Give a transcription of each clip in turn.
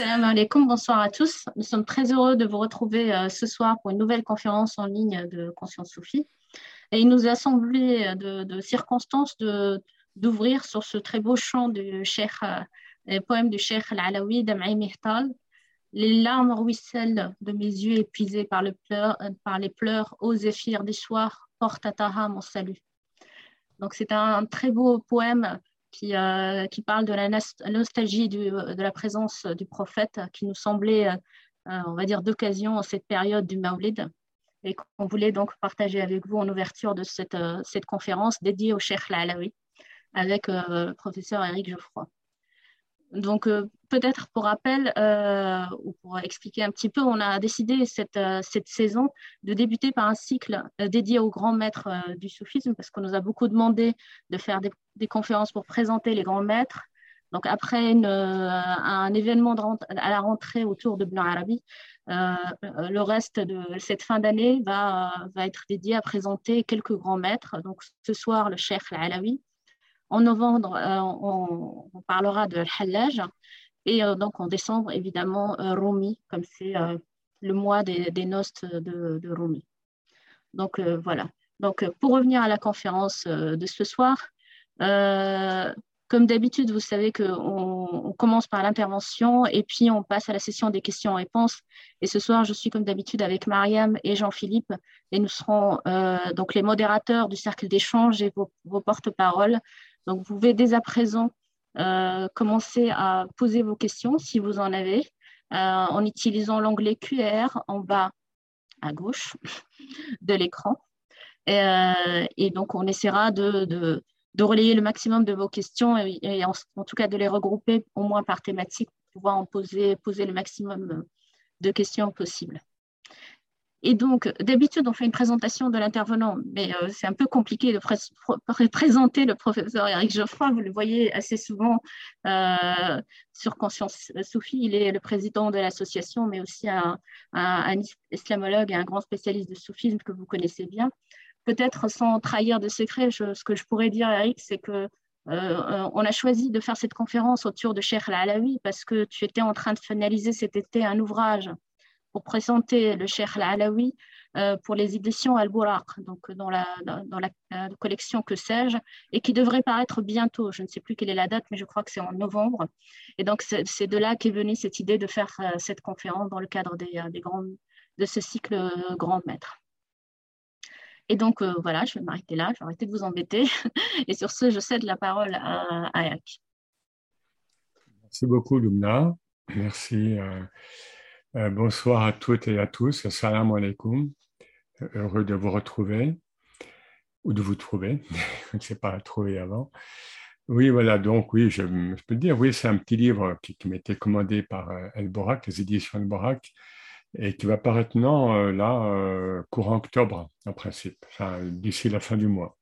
Salam alaikum, bonsoir à tous. Nous sommes très heureux de vous retrouver euh, ce soir pour une nouvelle conférence en ligne de Conscience Soufie. Et il nous a semblé euh, de, circonstances d'ouvrir sur ce très beau chant du cheikh, euh, poème du cheikh al-Alawi Mihtal. Les larmes ruissellent de mes yeux épuisés par, le pleur, par les pleurs, ô zéphyr du soir, porte à Taha mon salut. Donc c'est un très beau poème qui, euh, qui parle de la nostalgie de la présence du prophète qui nous semblait, euh, on va dire, d'occasion en cette période du Maulid et qu'on voulait donc partager avec vous en ouverture de cette, euh, conférence dédiée au Cheikh Lalawi avec le professeur Eric Geoffroy. Donc, euh, peut-être pour rappel, euh, ou pour expliquer un petit peu, on a décidé cette, euh, cette saison de débuter par un cycle dédié aux grands maîtres du soufisme, parce qu'on nous a beaucoup demandé de faire des, conférences pour présenter les grands maîtres. Donc, après un événement à la rentrée autour de Blanc Arabi, le reste de cette fin d'année va, va être dédié à présenter quelques grands maîtres. Donc, ce soir, le Cheikh Al-Alawi, en novembre, euh, on, parlera de Hallaj. Et euh, donc en décembre, évidemment, euh, Rumi, comme c'est le mois des, noces de, Rumi. Donc voilà. Donc pour revenir à la conférence de ce soir, comme d'habitude, vous savez qu'on on commence par l'intervention et puis on passe à la session des questions-réponses. Et ce soir, je suis comme d'habitude avec Mariam et Jean-Philippe et nous serons donc les modérateurs du cercle d'échange et vos porte-paroles donc, vous pouvez dès à présent euh, commencer à poser vos questions si vous en avez euh, en utilisant l'onglet QR en bas à gauche de l'écran. Et, euh, donc, on essaiera de, relayer le maximum de vos questions et, en, tout cas de les regrouper au moins par thématique pour pouvoir en poser, poser le maximum de questions possibles. Et donc, d'habitude, on fait une présentation de l'intervenant, mais euh, c'est un peu compliqué de présenter le professeur Eric Geoffroy. Vous le voyez assez souvent euh, sur Conscience Sophie. Il est le président de l'association, mais aussi un, islamologue et un grand spécialiste de soufisme que vous connaissez bien. Peut-être sans trahir de secret, ce que je pourrais dire, Eric, c'est que euh, on a choisi de faire cette conférence autour de Cheikh Al-Alawi parce que tu étais en train de finaliser cet été un ouvrage pour présenter le Cheikh Al-Alawi euh, pour les éditions Al-Bouraq, donc dans la, dans, la collection Que sais-je, et qui devrait paraître bientôt. Je ne sais plus quelle est la date, mais je crois que c'est en novembre. Et donc, c'est de là qu'est venue cette idée de faire euh, cette conférence dans le cadre des, euh, des grands, de ce cycle Grand Maître. Et donc, voilà, je vais m'arrêter là, je vais arrêter de vous embêter. Et sur ce, je cède la parole à, Eric. Merci beaucoup, Lumna. Merci. Euh, bonsoir à toutes et à tous. Assalamu alaikum. Heureux de vous retrouver ou de vous trouver. je ne sais pas trouver avant. Oui, voilà, donc oui, je, peux dire, oui, c'est un petit livre qui, m'était commandé par euh, El Borak, les éditions El Borak, et qui va paraître euh, là, courant octobre, en principe, d'ici la fin du mois.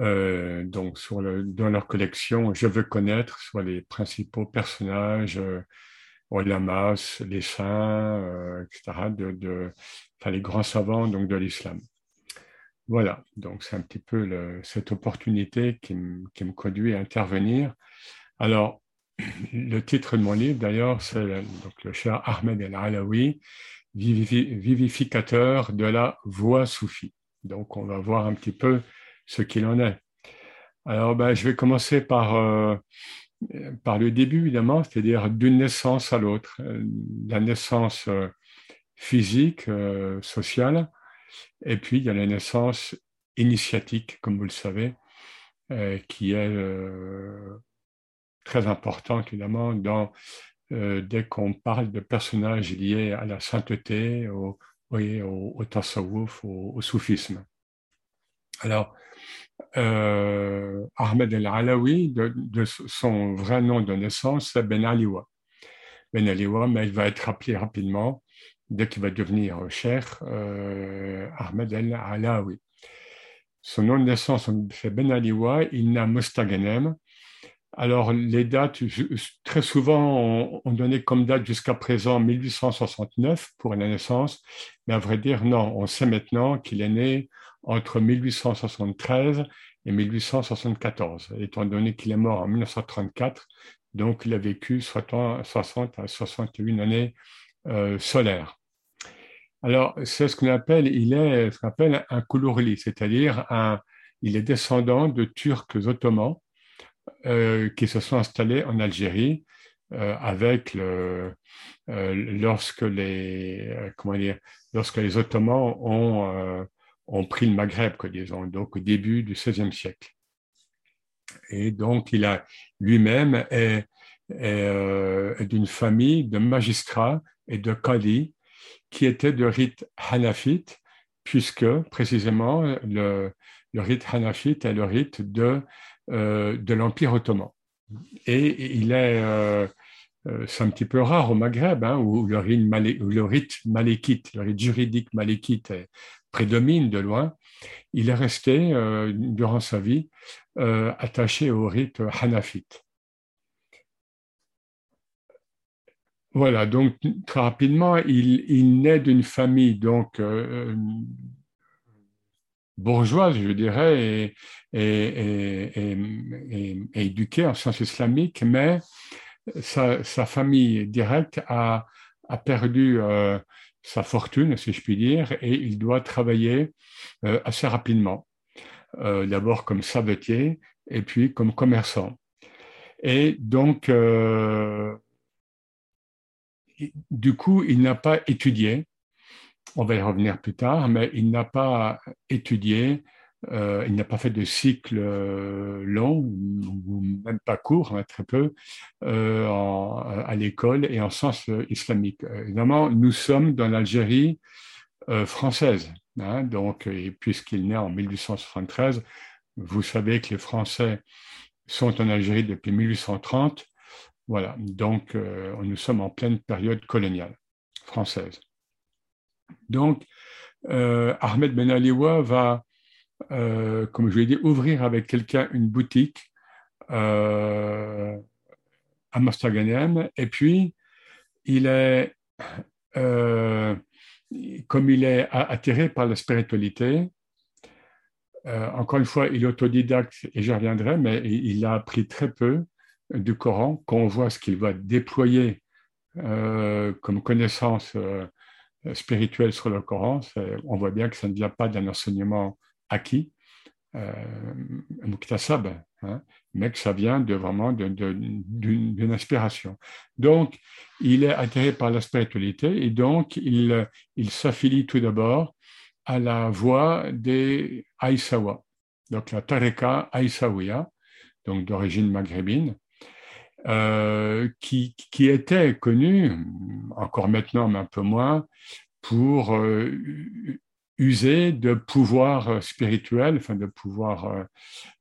donc, dans leur collection, je veux connaître sur les principaux personnages Olamas, les saints, euh, etc., de, les grands savants donc, de l'islam. Voilà, donc c'est un petit peu cette opportunité qui, me conduit à intervenir. Alors, le titre de mon livre, d'ailleurs, c'est le cher Ahmed El-Alawi, vivificateur de la voix soufie. Donc, on va voir un petit peu ce qu'il en est. Alors, ben, je vais commencer par euh, par le début, évidemment, c'est-à-dire d'une naissance à l'autre, euh, la naissance euh, physique, euh, sociale, et puis il y a la naissance initiatique, comme vous le savez, qui est très importante, évidemment, dès qu'on parle de personnages liés à la sainteté, au, au, au tasawwuf, au soufisme. Alors, euh, Ahmed El-Alawi, de, son vrai nom de naissance, c'est Ben Aliwa. Ben Aliwa, mais il va être rappelé rapidement dès qu'il va devenir cher euh, Ahmed El-Alawi. Son nom de naissance, c'est Ben Aliwa, il n'a Mustaganem. Alors, les dates, très souvent, on, donnait comme date jusqu'à présent 1869 pour la naissance, mais à vrai dire, non, on sait maintenant qu'il est né entre 1873 et 1874, étant donné qu'il est mort en 1934, Donc, il a vécu 60 à 61 années solaires. Alors, c'est ce qu'on appelle, il est ce qu'on appelle un Koulourli, c'est-à-dire un, il est descendant de Turcs ottomans euh, qui se sont installés en Algérie euh, avec euh, lorsque les comment dire, lorsque les Ottomans ont ont pris le Maghreb, disons, donc au début du XVIe siècle. Et donc, il a lui-même est, est, d'une famille de magistrats et de qadis qui était de rite hanafite, puisque précisément le, rite hanafite est le rite de, euh, de l'Empire ottoman. Et il est, euh, euh, c'est un petit peu rare au Maghreb, hein, où le rite, le rite malékite, le rite juridique malékite prédomine de loin. Il est resté, durant sa vie, attaché au rite hanafite. Voilà, donc très rapidement, il, naît d'une famille donc euh, bourgeoise, je dirais, et, éduquée en sciences islamiques, mais sa, famille directe a, perdu euh, sa fortune, si je puis dire, et il doit travailler euh, assez rapidement, d'abord comme savetier et puis comme commerçant. Et donc, du coup, il n'a pas étudié, on va y revenir plus tard, mais il n'a pas étudié, euh, il n'a pas fait de cycle euh, long, ou même pas court, hein, très peu, euh, à l'école et en sciences islamiques. Évidemment, nous sommes dans l'Algérie française, hein, donc, puisqu'il naît en 1873, vous savez que les Français sont en Algérie depuis 1830, voilà, donc nous sommes en pleine période coloniale française. Donc, Ahmed Ben Aliwa va, euh, comme je l'ai dit, ouvrir avec quelqu'un une boutique à Mostaganem, et puis il est, comme il est attiré par la spiritualité, encore une fois, il est autodidacte, et j'y reviendrai, mais il a appris très peu, du Coran, quand on voit ce qu'il va déployer euh, comme connaissance euh, spirituelle sur le Coran, on voit bien que ça ne vient pas d'un enseignement acquis, euh, hein, mais que ça vient de vraiment d'une inspiration. Donc, il est attiré par la spiritualité et donc il, il s'affilie tout d'abord à la voie des Aïsawa, donc la Tareka Aïsawiya, donc d'origine maghrébine, euh, qui, était connu, encore maintenant, mais un peu moins, pour euh, user de pouvoir spirituel, enfin de pouvoir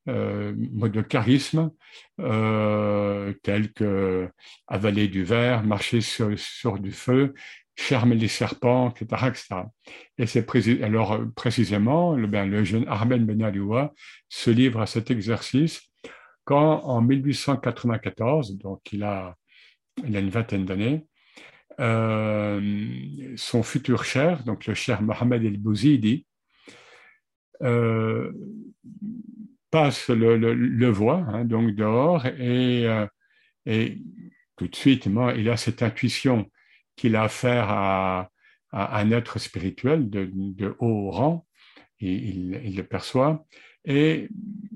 euh, de charisme, tel que avaler du verre, marcher sur, du feu, fermer les serpents, etc. etc. Et c'est alors précisément le, ben, le jeune Ahmed Ben Aliwa se livre à cet exercice quand en 1894, donc il a, il a une vingtaine d'années, euh, son futur cher, donc le cher Mohamed El Bouzidi, euh, passe le, le, voie, hein, donc dehors, et, euh, et, tout de suite, il a cette intuition qu'il a affaire à, un être spirituel de, haut rang, et il, le perçoit, et,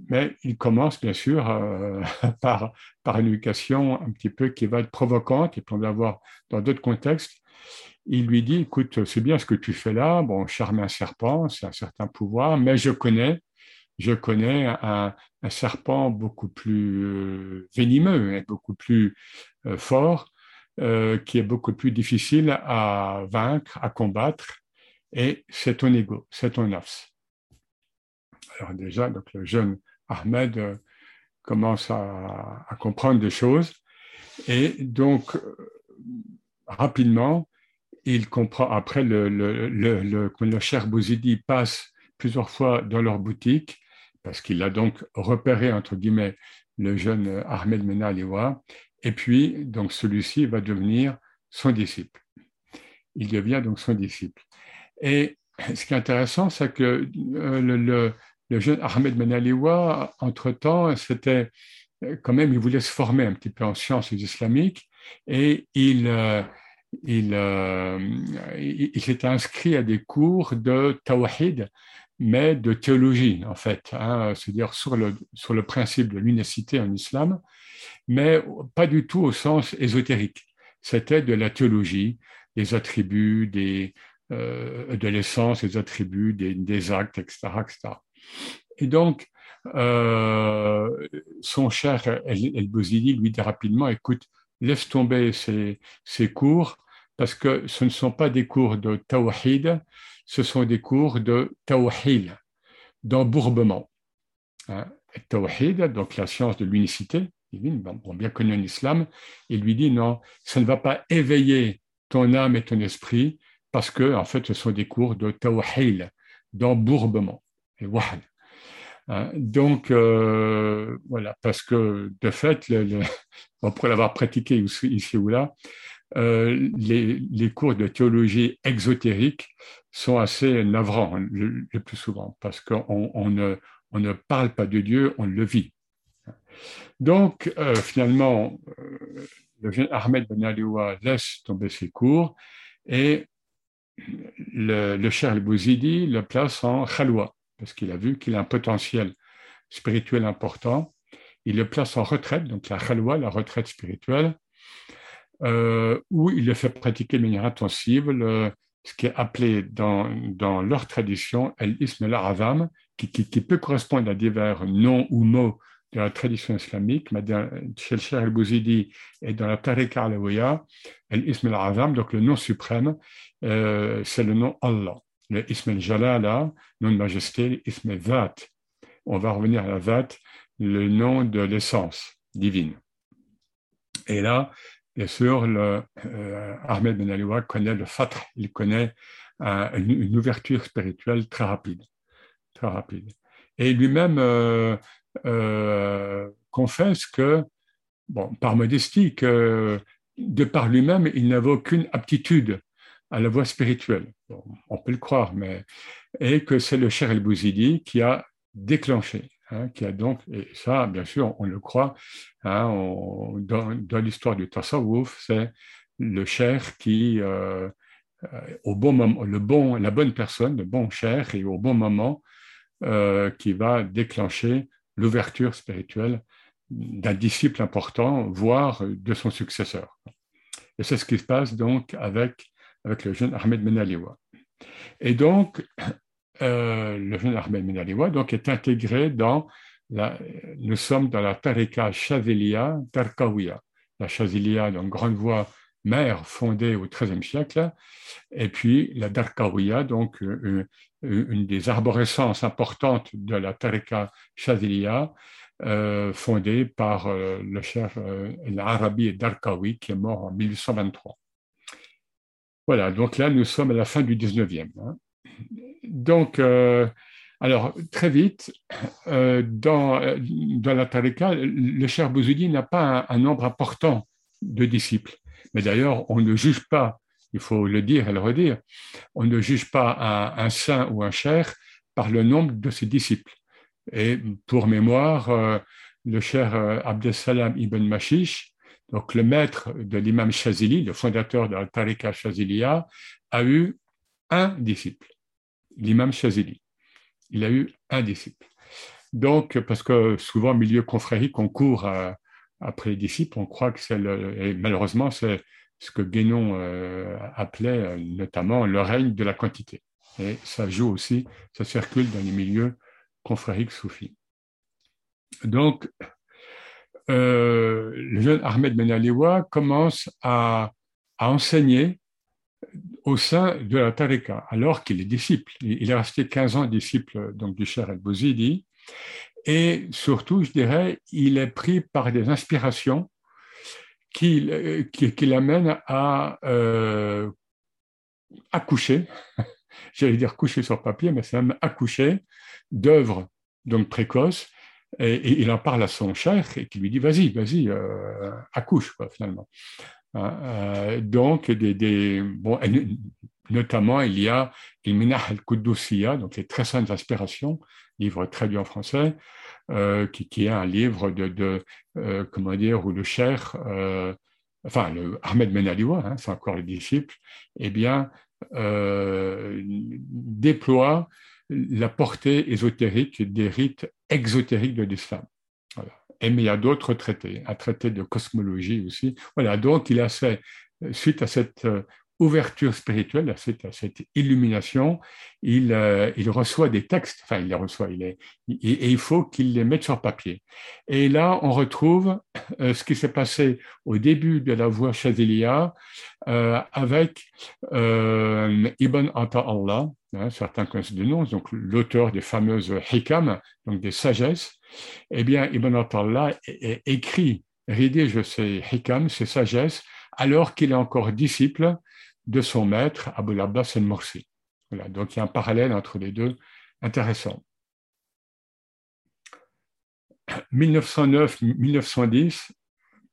mais il commence bien sûr euh, par, par une éducation un petit peu qui va être provocante, et puis on va voir dans d'autres contextes. Il lui dit, écoute, c'est bien ce que tu fais là, bon, charmer un serpent, c'est un certain pouvoir, mais je connais, je connais un, un serpent beaucoup plus euh, venimeux et beaucoup plus euh, fort, qui est beaucoup plus difficile à vaincre, à combattre, et c'est ton ego, c'est ton nafs. Alors déjà, donc le jeune Ahmed euh, commence à, comprendre des choses et donc euh, rapidement, il comprend, après le, le, cher Bouzidi passe plusieurs fois dans leur boutique, parce qu'il a donc repéré, entre guillemets, le jeune Ahmed Menaliwa, et puis, donc, celui-ci va devenir son disciple. Il devient donc son disciple. Et ce qui est intéressant, c'est que euh, le, le jeune Ahmed Menaliwa, entre-temps, s'était quand même, il voulait se former un petit peu en sciences islamiques et il, il, il s'était inscrit à des cours de tawhid, mais de théologie, en fait, hein, c'est-à-dire sur le, principe de l'unicité en islam, mais pas du tout au sens ésotérique. C'était de la théologie, des attributs, euh, de l'essence, des attributs, des, des, actes, etc., etc. Et donc, euh, son cher El-Bozili lui dit rapidement, écoute, laisse tomber ces, cours, parce que ce ne sont pas des cours de tawhid, ce sont des cours de tawhid, d'embourbement. Hein? Tawhid, donc la science de l'unicité, bon, bien connu en islam, il lui dit non, ça ne va pas éveiller ton âme et ton esprit parce que, en fait, ce sont des cours de tawhid, d'embourbement. Wahl. Hein. Donc, euh, voilà, parce que de fait, le, après l'avoir pratiqué ici ou là, euh, les, cours de théologie exotérique sont assez navrants le, plus souvent, parce qu'on on ne, parle pas de Dieu, on le vit. Donc, euh, finalement, le jeune Ahmed Ben Aliwa laisse tomber ses cours et le, le cher al-Bouzidi le place en khalwa, parce qu'il a vu qu'il a un potentiel spirituel important. Il le place en retraite, donc la khalwa, la retraite spirituelle, euh, où il le fait pratiquer de manière intensive le, ce qui est appelé dans, dans leur tradition l'ism al-azam, qui, peut correspondre à divers noms ou mots de la tradition islamique, mais chez le al-Bouzidi et dans la Tariqa alawiya, l'ism al-azam, donc le nom suprême, euh, c'est le nom Allah. Le ism al-jalala, nom de majesté, l'ism al On va revenir à la vat, le nom de l'essence divine. Et là, Bien sûr, euh, Ahmed Ben Aliwa connaît le fatr, il connaît euh, une, ouverture spirituelle très rapide. Très rapide. Et lui-même euh, confesse que, bon, par modestie, que de par lui-même, il n'avait aucune aptitude à la voie spirituelle. on peut le croire, mais et que c'est le cher El-Bouzidi qui a déclenché Hein, qui a donc, et ça, bien sûr, on le croit, hein, dans, l'histoire du Tasawwuf, c'est le cher qui, euh, euh, au bon moment, le bon, la bonne personne, le bon cher, et au bon moment, euh, qui va déclencher l'ouverture spirituelle d'un disciple important, voire de son successeur. Et c'est ce qui se passe donc avec, avec le jeune Ahmed Aliwa. Et donc, euh, le jeune Ahmed Minaliwa donc, est intégré dans la, nous sommes dans la Tariqa Chazilia Tarkawiya. La Chazilia, donc grande voie mère fondée au XIIIe siècle, et puis la Darkawiya, donc euh, euh, une, des arborescences importantes de la Tariqa Chazilia, fondée par le cher l'Arabi Darkawi, qui est mort en 1823. Voilà, donc là, nous sommes à la fin du 19e donc, euh, alors, très vite, euh, dans, dans la Tariqa, le cher Bouzoudi n'a pas un, nombre important de disciples. Mais d'ailleurs, on ne juge pas, il faut le dire et le redire, on ne juge pas un, saint ou un cher par le nombre de ses disciples. Et pour mémoire, euh, le cher Abdesalam ibn Mashish, donc le maître de l'imam Shazili, le fondateur de la Tariqa Shaziliya, a eu un disciple l'imam Shazili. Il a eu un disciple. Donc, parce que souvent, milieu confrérique, on court euh, après les disciples, on croit que c'est le. Et malheureusement, c'est ce que Guénon euh, appelait notamment le règne de la quantité. Et ça joue aussi, ça circule dans les milieux confrériques soufis. Donc, le jeune Ahmed Ben Aliwa commence à, enseigner au sein de la Tariqa, alors qu'il est disciple. Il est resté 15 ans disciple donc, du Cher al-Bouzidi. Et surtout, je dirais, il est pris par des inspirations qui, qui, l'amènent à euh, accoucher, j'allais dire coucher sur papier, mais c'est même accoucher d'œuvres précoces. Et, il en parle à son cher et qui lui dit vas-y, vas-y, euh, accouche finalement. Hein, euh, donc, Notamment, il y a Minah al-Quddusiyya, donc les très saintes aspirations, livre traduit en français, euh, qui, qui, est un livre de, euh, comment dire, où le cher, euh, enfin, le Ahmed Ben Aliwa, hein, c'est encore le disciple, eh bien, euh, déploie la portée ésotérique des rites exotériques de l'islam. Et mais il y a d'autres traités, un traité de cosmologie aussi. Voilà, donc il a fait, suite à cette ouverture spirituelle, à cette, illumination, il, euh, il, reçoit des textes, enfin il les reçoit, il est, et, il faut qu'il les mette sur papier. Et là, on retrouve euh, ce qui s'est passé au début de la voie Chazilia euh, avec Ibn Atta hein, certains connaissent le nom, donc l'auteur des fameuses Hikam, donc des sagesses. Eh bien, Ibn Atta écrit, rédige ces Hikam, ces sagesses, alors qu'il est encore disciple de son maître, Abu Abbas al-Morsi. Voilà, donc il y a un parallèle entre les deux intéressant. 1909-1910,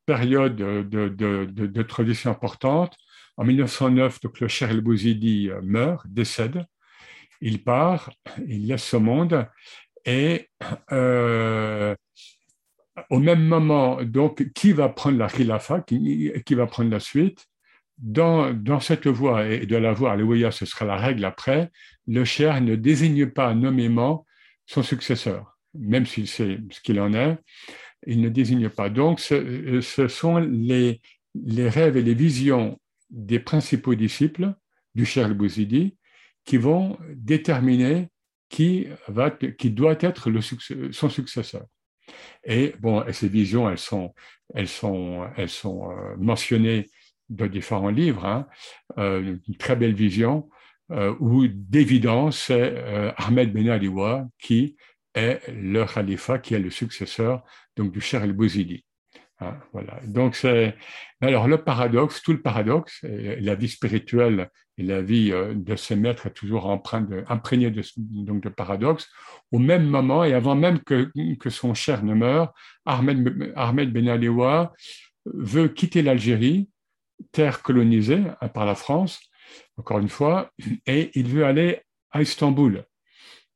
période de, de, de, tradition importante. En 1909, donc, le Cher el-Bouzidi meurt, décède. Il part, il laisse ce monde et euh, au même moment, donc, qui va prendre la khilafa, qui, qui va prendre la suite? Dans, cette voie, et de la voie Alléluia, ce sera la règle après, le cher ne désigne pas nommément son successeur, même s'il sait ce qu'il en est, il ne désigne pas. Donc, ce, ce sont les, rêves et les visions des principaux disciples du cher Bouzidi qui vont déterminer qui, va, qui doit être son successeur. Et bon, ces visions, elles sont, elles sont, elles sont euh, mentionnées de différents livres, hein, euh, une très belle vision, euh, où d'évidence, c'est euh, Ahmed Ben Aliwa qui est le khalifa, qui est le successeur donc, du Cher el-Bouzidi. Hein, voilà. Donc, c'est. Alors, le paradoxe, tout le paradoxe, la vie spirituelle et la vie de ses maîtres est toujours de, imprégnée de, donc de paradoxes. Au même moment, et avant même que, que son cher ne meure, Ahmed, Ahmed Ben Aliwa veut quitter l'Algérie terre colonisée hein, par la France, encore une fois, et il veut aller à Istanbul,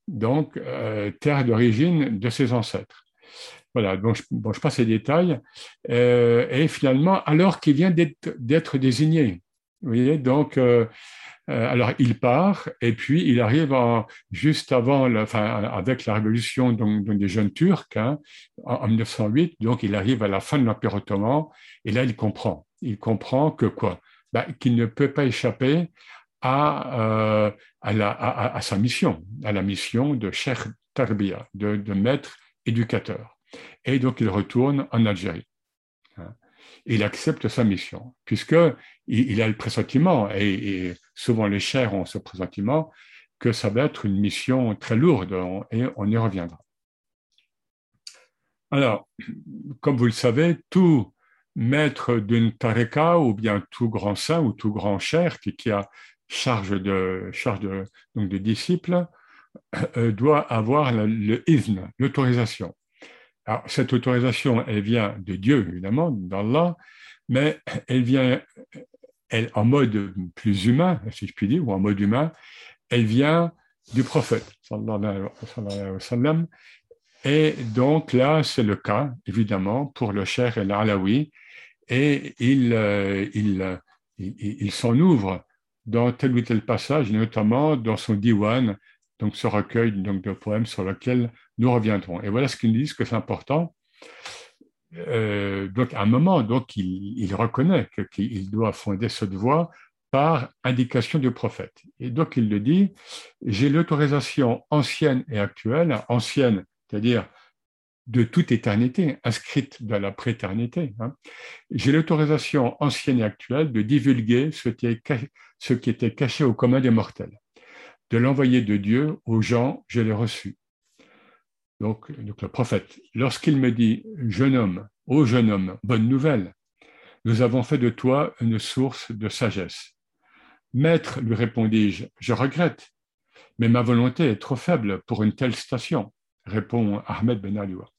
donc euh, terre d'origine de ses ancêtres. Voilà, bon, je, bon, je passe les détails. Euh, et finalement, alors qu'il vient d'être désigné, vous voyez, donc, euh, alors il part, et puis il arrive juste avant, enfin, avec la révolution donc, des jeunes Turcs, hein, en, en, 1908, donc il arrive à la fin de l'Empire ottoman, et là il comprend il comprend que quoi? Ben, Qu'il ne peut pas échapper à, euh, à, à, sa mission, à la mission de Cheikh Tarbia, de, maître éducateur. Et donc il retourne en Algérie. Hein. Il accepte sa mission, puisqu'il il a le pressentiment, et, souvent les chers ont ce pressentiment, que ça va être une mission très lourde, et on y reviendra. Alors, comme vous le savez, tout maître d'une tareka ou bien tout grand saint ou tout grand cher qui, a charge de, charge de, donc de disciples euh, doit avoir le, izn, l'autorisation. Alors, cette autorisation, elle vient de Dieu, évidemment, d'Allah, mais elle vient elle, en mode plus humain, si je puis dire, ou en mode humain, elle vient du prophète, sallallahu alayhi wa sallam, et donc là, c'est le cas, évidemment, pour le cher El Alaoui, et il, euh, il, il, s'en ouvre dans tel ou tel passage, notamment dans son diwan, donc ce recueil donc, de poèmes sur lequel nous reviendrons. Et voilà ce qu'il dit, que c'est important. Euh, donc, à un moment, donc, il, il reconnaît qu'il doit fonder cette voie par indication du prophète. Et donc, il le dit, j'ai l'autorisation ancienne et actuelle, ancienne c'est-à-dire de toute éternité, inscrite dans la préternité. Hein. J'ai l'autorisation ancienne et actuelle de divulguer ce qui, était caché au commun des mortels, de l'envoyer de Dieu aux gens, je l'ai reçu. Donc le prophète, lorsqu'il me dit, jeune homme, ô jeune homme, bonne nouvelle, nous avons fait de toi une source de sagesse. Maître, lui répondis-je, je regrette, mais ma volonté est trop faible pour une telle station répond Ahmed Ben Aliwa.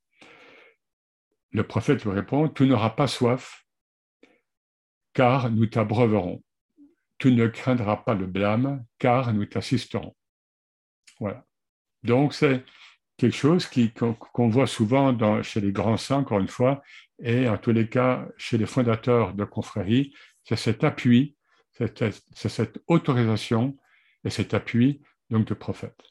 Le prophète lui répond Tu n'auras pas soif, car nous t'abreuverons. tu ne craindras pas le blâme, car nous t'assisterons. Voilà. Donc, c'est quelque chose qu'on voit souvent chez les grands saints, encore une fois, et en tous les cas chez les fondateurs de confréries, c'est cet appui, c'est cette autorisation et cet appui donc de prophète.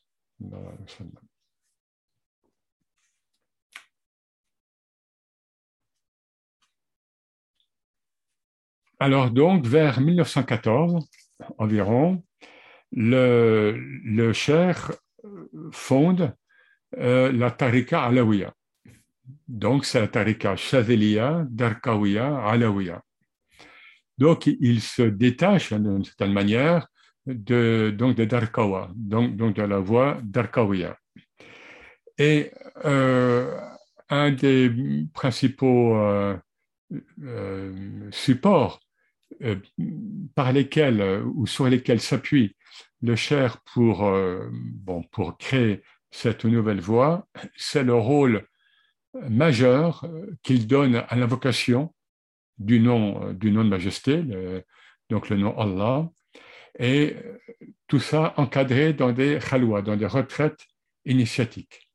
Alors donc, vers 1914 environ, le, Cher fonde euh, la Tariqa Alawiya. Donc, c'est la Tariqa Chazeliya, Darkawiya, Alawiya. Donc, il se détache d'une certaine manière de, donc de Darkawa, donc, donc de la voie Darkawiya. Et euh, un des principaux euh, supports par lesquels ou sur lesquels s'appuie le Cher pour, bon, pour créer cette nouvelle voie, c'est le rôle majeur qu'il donne à l'invocation du nom, du nom de majesté, donc le nom Allah, et tout ça encadré dans des khalwa, dans des retraites initiatiques.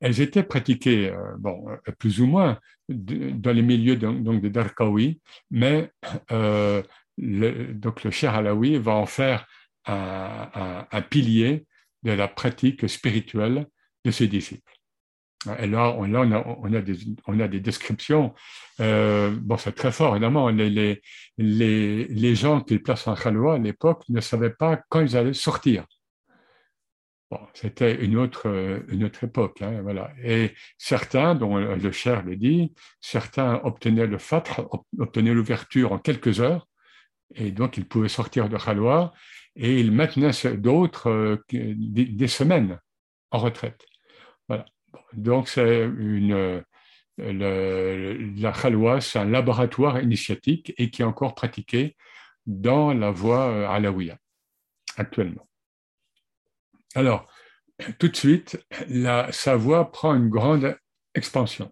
Elles étaient pratiquées, euh, bon, plus ou moins, dans les milieux donc, des Darkawi, mais euh, le, donc le Cher Alaoui va en faire un, pilier de la pratique spirituelle de ses disciples. Et là, on, a, des, descriptions. Euh, bon, c'est très fort, évidemment. Les, gens qu'ils placent en khalwa à l'époque ne savaient pas quand ils allaient sortir. C'était une autre, une autre époque. Hein, voilà. Et certains, dont le cher le dit, certains obtenaient le fatre, obtenaient l'ouverture en quelques heures, et donc ils pouvaient sortir de khalwa et il maintenait d'autres euh, des, semaines en retraite. Voilà. Donc, la Khalwa, c'est un laboratoire initiatique et qui est encore pratiqué dans la voie euh, alaouia actuellement. Alors, tout de suite, la, sa voie prend une grande expansion,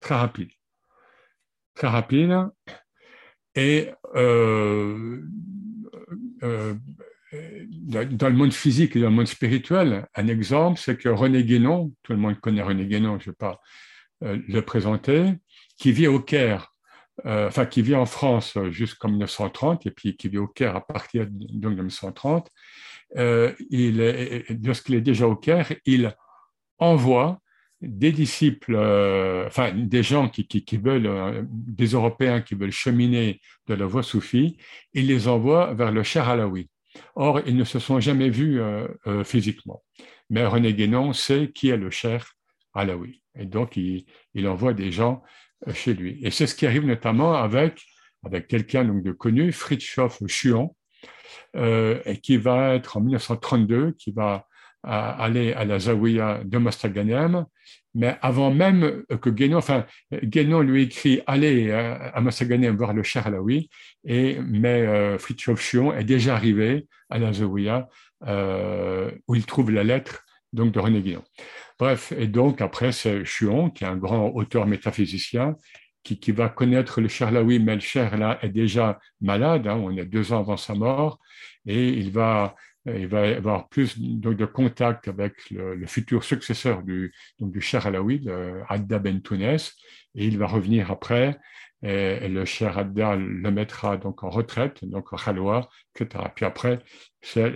très rapide. Très rapide. Et euh, euh, dans le monde physique et dans le monde spirituel, un exemple, c'est que René Guénon, tout le monde connaît René Guénon, je ne vais pas euh, le présenter, qui vit au Caire, euh, enfin qui vit en France jusqu'en 1930 et puis qui vit au Caire à partir de 1930. Il lorsqu'il est déjà au Caire, il envoie des disciples, enfin des gens qui, qui, qui veulent, des Européens qui veulent cheminer de la voie soufie, il les envoie vers le Cher Alaoui. Or, ils ne se sont jamais vus euh, euh, physiquement. Mais René Guénon sait qui est le Cher Alaoui. Et donc, il, envoie des gens euh, chez lui. Et c'est ce qui arrive notamment avec, avec quelqu'un de connu, Fritjof Chuon, et qui va être en 1932, qui va aller à la Zawiya de Mastaganem, mais avant même que Guénon, enfin, Guénon lui écrit Allez à Mastaganem voir le Cher Alaoui, et, mais euh, Fritjof Chion est déjà arrivé à la Zawiya euh, où il trouve la lettre donc, de René Guénon. Bref, et donc après, c'est Chion, qui est un grand auteur métaphysicien, qui, va connaître le Cher Alaoui, mais le Cher là est déjà malade, hein, on est deux ans avant sa mort, et il va il va avoir plus de contact avec le, futur successeur du, donc du Cher Alaoui, Adda Ben Tounes, et il va revenir après, et, le Cher Adda le mettra donc en retraite, donc en Khalwa, etc. Puis après, c'est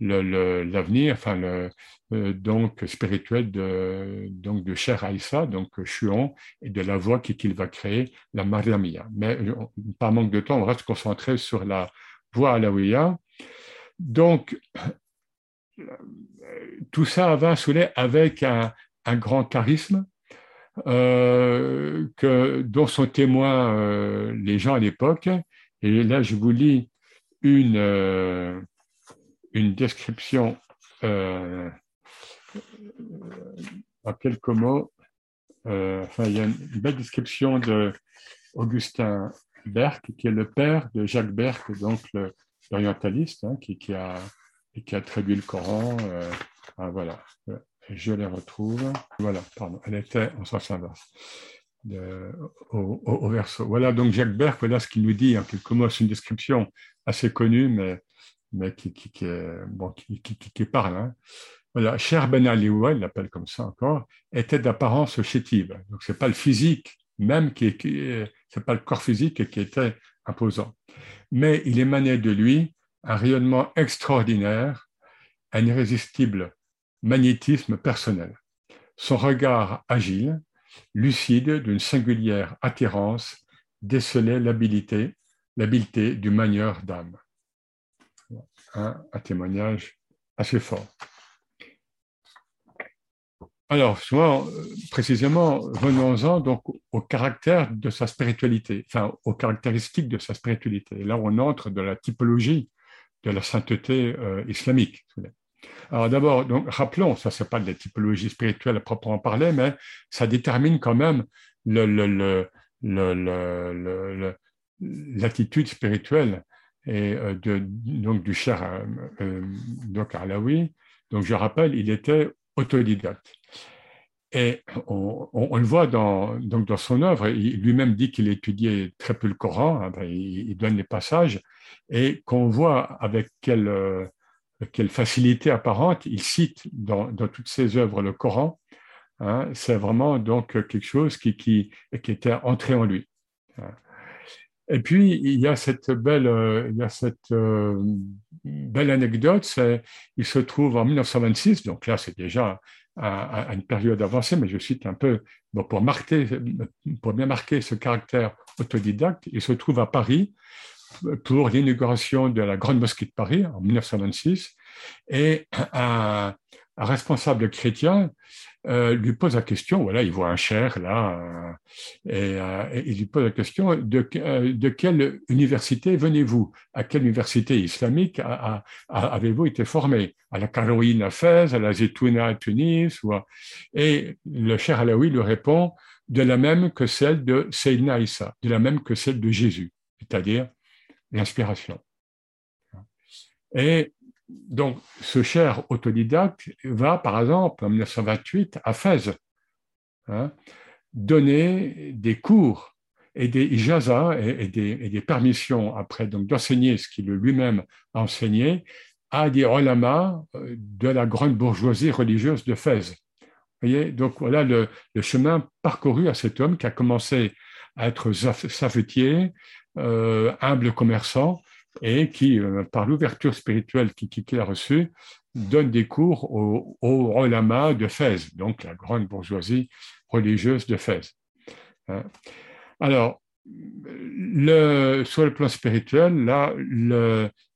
l'avenir, enfin le, euh, donc spirituel de donc de Cher Aïssa, donc Chuon, et de la voix qu'il va créer, la Mariamia. Mais par manque de temps, on reste concentré sur la voix alaouia donc, tout ça va souler avec un, grand charisme euh, que, dont sont témoins euh, les gens à l'époque. Et là, je vous lis une, euh, une description en quelques mots. enfin, il y a une belle description de Augustin Berck, qui est le père de Jacques Berck, donc le, orientaliste hein, qui, qui, a, qui a traduit le Coran. Euh, ah, voilà, je les retrouve. Voilà, pardon, elle était en sens inverse. au, verso. Voilà donc Jacques Berck, voilà ce qu'il nous dit en quelques mots. C'est une description assez connue, mais, mais qui, qui, bon, qui, parle. Hein. Voilà, Cher Ben Aliwa, il l'appelle comme ça encore, était d'apparence chétive. Donc, ce n'est pas le physique même qui c'est pas le corps physique qui était imposant. Mais il émanait de lui un rayonnement extraordinaire, un irrésistible magnétisme personnel. Son regard agile, lucide d'une singulière attirance, décelait l'habileté, l'habileté du manieur d'âme. Un, témoignage assez fort. Alors, souvent, précisément, venons-en donc au caractère de sa spiritualité, enfin aux caractéristiques de sa spiritualité. Là, on entre dans la typologie de la sainteté euh, islamique. Alors d'abord, donc rappelons, ça c'est pas de la typologie spirituelle à proprement parler, mais ça détermine quand même l'attitude spirituelle et euh, donc du cher euh, donc Alaoui. Donc je rappelle, il était autodidacte. Et on, le voit dans, donc dans son œuvre, il lui-même dit qu'il étudiait très peu le Coran, hein, il, donne les passages, et qu'on voit avec quelle, euh, quelle, facilité apparente il cite dans, dans toutes ses œuvres le Coran. Hein, c'est vraiment donc quelque chose qui, qui, qui, était entré en lui. Hein. Et puis, il y a cette belle, euh, il y a cette, euh, belle anecdote, il se trouve en 1926, donc là c'est déjà à, une période avancée, mais je cite un peu, pour, marquer, pour bien marquer ce caractère autodidacte, il se trouve à Paris pour l'inauguration de la Grande Mosquée de Paris en 1926, et un, un responsable chrétien euh, lui pose la question, voilà, il voit un cher là, euh, et, il lui pose la question de, euh, de quelle université venez-vous? À quelle université islamique avez-vous été formé? À la Caroline à Fès, à la Zetouna à Tunis ou Et le cher Alaoui lui répond de la même que celle de Sayyidina Issa, de la même que celle de Jésus, c'est-à-dire l'inspiration. Et donc, ce cher autodidacte va, par exemple, en 1928, à Fès, hein, donner des cours et des ijazas et, des, permissions après donc d'enseigner ce qu'il lui-même a enseigné à des ulama euh, de la grande bourgeoisie religieuse de Fès. voyez donc voilà le, chemin parcouru à cet homme qui a commencé à être savetier, euh, humble commerçant, et qui, euh, par l'ouverture spirituelle qu'il a reçue, donne des cours au, au de Fès, donc la grande bourgeoisie religieuse de Fès. Hein. Alors, le, sur le plan spirituel, là,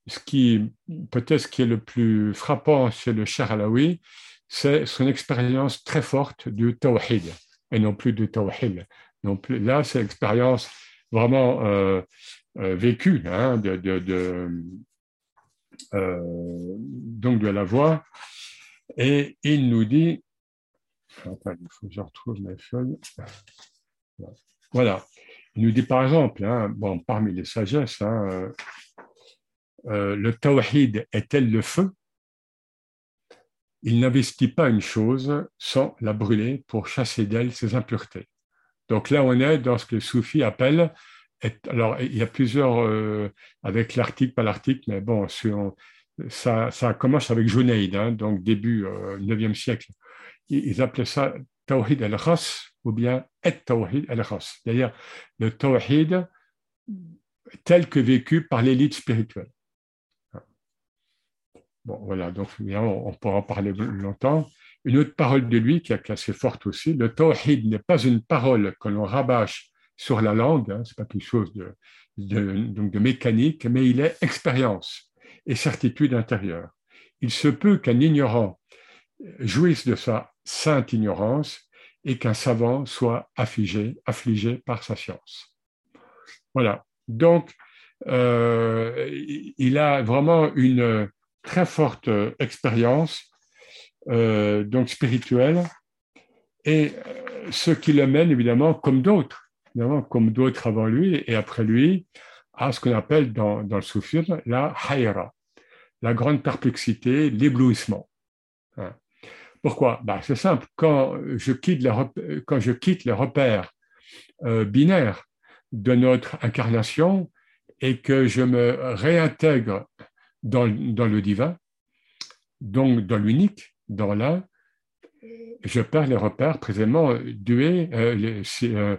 ce qui peut-être ce qui est le plus frappant chez le Cher Alaoui, c'est son expérience très forte du tawhid, et non plus du tawhid. Non là, c'est l'expérience vraiment euh, vécu hein, de, euh, donc de la voix. Et il nous dit, il faut que je retrouve mes feuilles. Voilà. Il nous dit par exemple, hein, bon, parmi les sagesses, hein, euh, le tawhid est-elle le feu? Il n'investit pas une chose sans la brûler pour chasser d'elle ses impuretés. Donc là, on est dans ce que le soufi alors, il y a plusieurs, euh, avec l'article, pas l'article, mais bon, ça, ça, commence avec Junaid, hein, donc début euh, 9e siècle. Ils, appelaient ça Tawhid al-Khas ou bien Et Tawhid al-Khas, c'est-à-dire le Tawhid tel que vécu par l'élite spirituelle. Bon, voilà, donc on pourra en parler longtemps. Une autre parole de lui qui est assez forte aussi, le Tawhid n'est pas une parole que l'on rabâche sur la langue, hein, ce n'est pas quelque chose de, donc de mécanique, mais il est expérience et certitude intérieure. Il se peut qu'un ignorant jouisse de sa sainte ignorance et qu'un savant soit affligé, affligé par sa science. Voilà. Donc, euh, il a vraiment une très forte expérience euh, donc spirituelle et euh, ce qui le mène évidemment, comme d'autres, comme d'autres avant lui et après lui, à ce qu'on appelle dans, dans, le soufisme la hayra, la grande perplexité, l'éblouissement. Pourquoi? Bah, C'est simple, quand je, quitte les, quand je quitte les repères binaire de notre incarnation et que je me réintègre dans, dans le divin, donc dans l'unique, dans l'un, je perds les repères précisément dués, euh,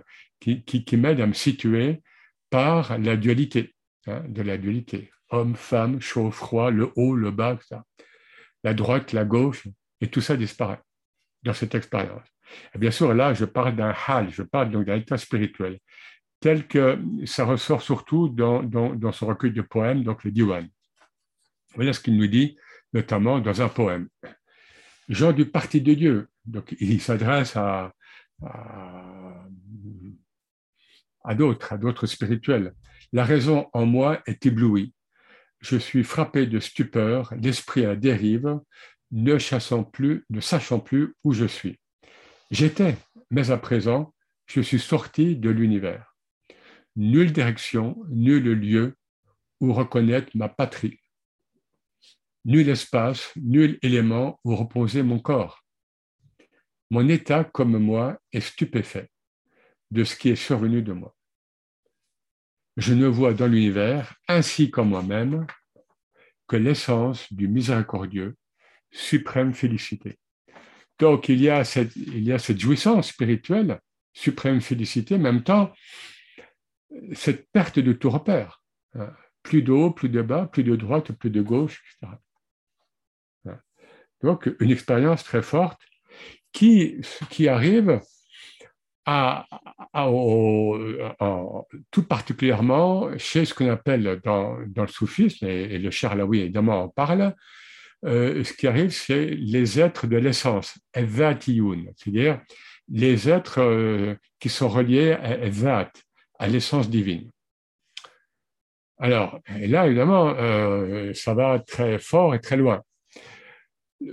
euh, qui, qui, m'aident à me situer par la dualité, hein, de la dualité. Homme, femme, chaud, froid, le haut, le bas, la droite, la gauche, et tout ça disparaît dans cette expérience. Et bien sûr, là, je parle d'un hal, je parle donc d'un état spirituel, tel que ça ressort surtout dans, dans, dans son recueil de poèmes, donc le Diwan. Voilà ce qu'il nous dit, notamment dans un poème. Jean du parti de Dieu, donc il s'adresse à, à d'autres, à d'autres spirituels. La raison en moi est éblouie. Je suis frappé de stupeur, l'esprit à dérive, ne chassant plus, ne sachant plus où je suis. J'étais, mais à présent, je suis sorti de l'univers. Nulle direction, nul lieu où reconnaître ma patrie. Nul espace, nul élément où reposer mon corps. Mon état, comme moi, est stupéfait de ce qui est survenu de moi. Je ne vois dans l'univers, ainsi qu'en moi-même, que l'essence du miséricordieux, suprême félicité. Donc il y a cette, il y a cette jouissance spirituelle, suprême félicité, en même temps, cette perte de tout repère. Hein. Plus de haut, plus de bas, plus de droite, plus de gauche, etc. Hein. Donc une expérience très forte qui, qui arrive tout particulièrement chez ce qu'on appelle dans, dans, le soufisme, et, le Charlaoui évidemment en parle, euh, ce qui arrive, c'est les êtres de l'essence, c'est-à-dire les êtres euh, qui sont reliés à Evat, à l'essence divine. Alors, et là, évidemment, euh, ça va très fort et très loin.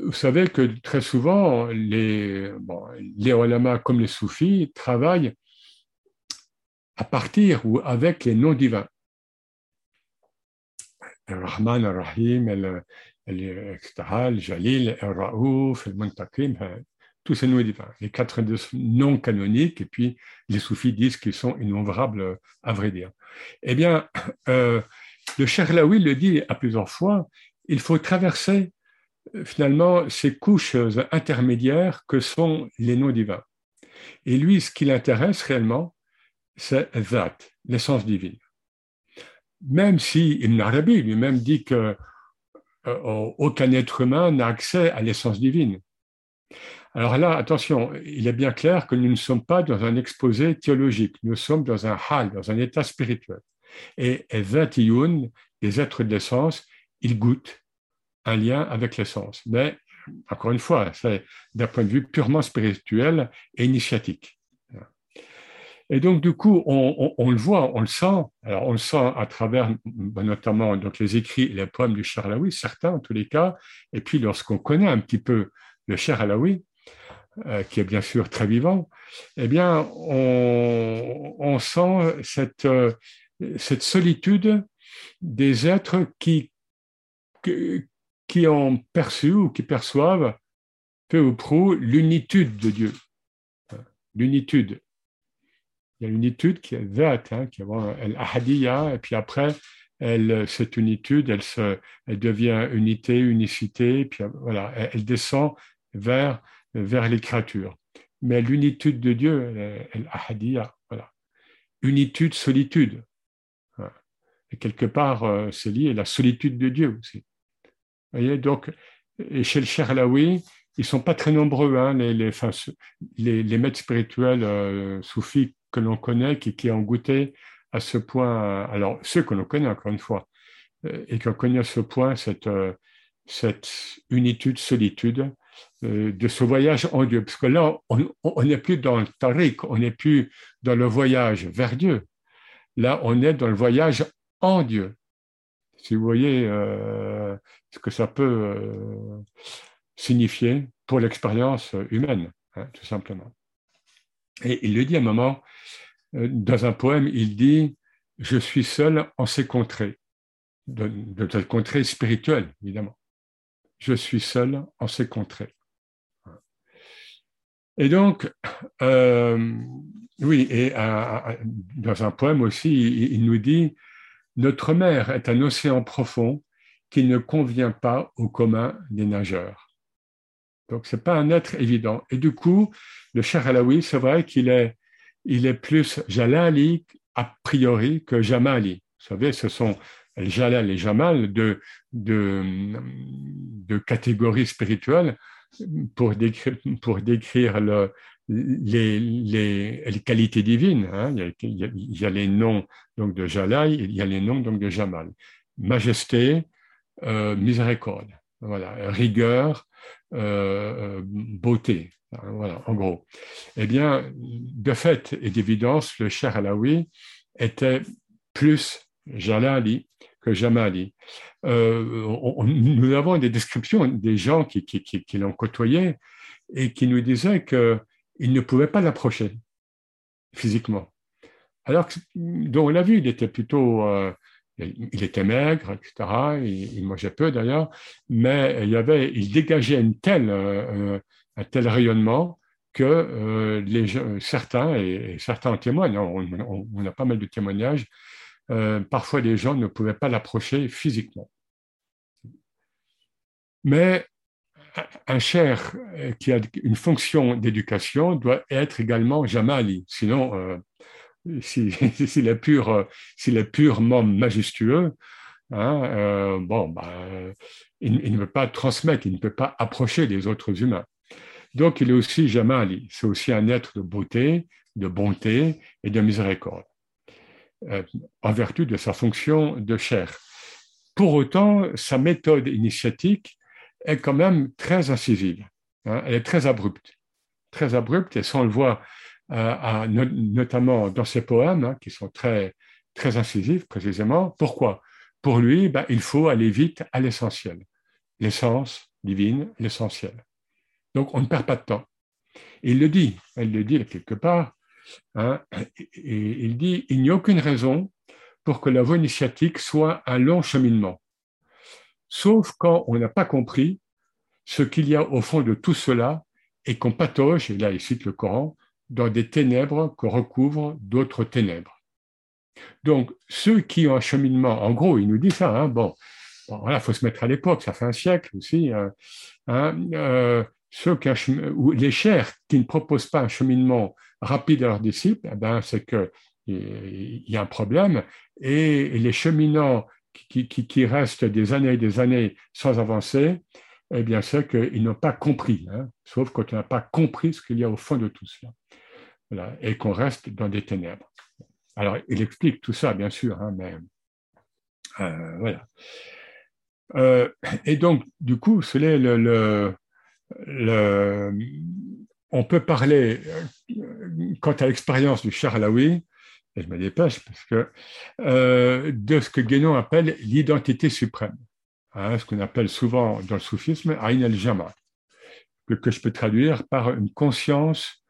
Vous savez que très souvent, les, bon, les comme les soufis travaillent à partir ou avec les noms divins. Rahman, Rahim, al Jalil, Raouf, Muntakim, tous ces noms divins. Les quatre noms canoniques, et puis les soufis disent qu'ils sont innombrables, à vrai dire. Eh bien, euh, le Cherlaoui le dit à plusieurs fois, il faut traverser finalement ces couches intermédiaires que sont les noms divins. Et lui, ce qui l'intéresse réellement, c'est Zat, l'essence divine. Même si Ibn Arabi lui-même dit que euh, aucun être humain n'a accès à l'essence divine. Alors là, attention, il est bien clair que nous ne sommes pas dans un exposé théologique, nous sommes dans un hal, dans un état spirituel. Et Vatiyun, les êtres de l'essence, ils goûtent un lien avec l'essence. Mais, encore une fois, c'est d'un point de vue purement spirituel et initiatique. Et donc, du coup, on, le voit, on le sent. Alors, on le sent à travers ben, notamment donc, les écrits et les poèmes du Charlaoui, certains en tous les cas. Et puis, lorsqu'on connaît un petit peu le Charlaoui, euh, qui est bien sûr très vivant, eh bien, on, sent cette, euh, cette solitude des êtres qui ont perçu ou qui perçoivent peu ou prou l'unitude de Dieu. L'unitude il y a une étude qui est verte, hein, qui est l'ahadiyya, et puis après, cette unitude, elle, devient unité, unicité, puis voilà, elle, descend vers, les créatures. Mais l'unitude de Dieu, l'ahadiyya, voilà. Unitude, solitude. Et quelque part, euh, c'est lié à la solitude de Dieu aussi. Voyez, donc, chez le Cherlaoui, ils sont pas très nombreux, hein, les, les, les, maîtres spirituels euh, soufis que l'on connaît, qui, qui ont goûté à ce point, alors ceux que l'on connaît encore une fois, euh, et qui ont connu à ce point cette, euh, cette unitude, solitude euh, de ce voyage en Dieu. Parce que là, on n'est plus dans le tariq, on n'est plus dans le voyage vers Dieu. Là, on est dans le voyage en Dieu. Si vous voyez ce que ça peut signifier pour l'expérience humaine, hein, tout simplement. Et il le dit à un moment, euh, dans un poème, il dit Je suis seul en ces contrées, de, de cette contrée spirituelle, évidemment. Je suis seul en ces contrées. Et donc, euh, Oui, et dans un poème aussi, il, nous dit Notre mer est un océan profond qui ne convient pas au commun des nageurs. Donc, ce n'est pas un être évident. Et du coup, le cher Alaoui, c'est vrai qu'il est, plus Jalali a priori que Jamali. Vous savez, ce sont Jalal et Jamal de, de, de catégories spirituelles pour décrire le, les, qualités divines. Hein. Il, y a, les noms donc, de Jalal, il y a les noms donc, de Jamal. Majesté, euh, miséricorde, voilà, rigueur, euh, euh, beauté. Voilà, en gros. Eh bien, de fait et d'évidence, le cher Alaoui était plus Jalali que Jamali. nous avons des descriptions des gens qui, l'ont côtoyé et qui nous disaient qu'il ne pouvait pas l'approcher physiquement. Alors on l'a vu, il était plutôt il était maigre, etc. Il, mangeait peu d'ailleurs, mais il, il dégageait une telle, euh, un tel rayonnement que euh, certains, et, certains en témoignent, hein, on, a pas mal de témoignages, euh, parfois les gens ne pouvaient pas l'approcher physiquement. Mais un cher qui a une fonction d'éducation doit être également jamali, sinon s'il est, pur, s'il est purement majestueux, hein, euh, bon, bah, il, ne peut pas transmettre, il ne peut pas approcher des autres humains. Donc, il est aussi Jamali, c'est aussi un être de beauté, de bonté et de miséricorde, euh, en vertu de sa fonction de chair. Pour autant, sa méthode initiatique est quand même très incisive, hein, elle est très abrupte, très abrupte, et ça on le voit euh, notamment dans ses poèmes, hein, qui sont très, très incisifs précisément. Pourquoi? Pour lui, ben, il faut aller vite à l'essentiel, l'essence divine, l'essentiel. Donc on ne perd pas de temps. il le dit, elle le dit quelque part, hein, et il dit, il n'y a aucune raison pour que la voie initiatique soit un long cheminement, sauf quand on n'a pas compris ce qu'il y a au fond de tout cela et qu'on patauge, et là il cite le Coran, dans des ténèbres que recouvrent d'autres ténèbres. Donc, ceux qui ont un cheminement, en gros, il nous dit ça, hein, bon, voilà, il faut se mettre à l'époque, ça fait un siècle aussi, hein, hein euh, ceux qui ou les chers qui ne proposent pas un cheminement rapide à leurs disciples, eh ben, c'est qu'il y a un problème, et les cheminants qui, qui, restent des années et des années sans avancer, eh bien, c'est qu'ils n'ont pas compris, hein, sauf quand on n'a pas compris ce qu'il y a au fond de tout cela et qu'on reste dans des ténèbres. Alors, il explique tout ça, bien sûr, hein, mais euh, voilà. Euh, et donc, du coup, le, on peut parler, euh, quant à l'expérience du Charlaoui, et je me dépêche parce que, de ce que Guénon appelle l'identité suprême, hein, ce qu'on appelle souvent dans le soufisme Aïn al-Jama, que, je peux traduire par une conscience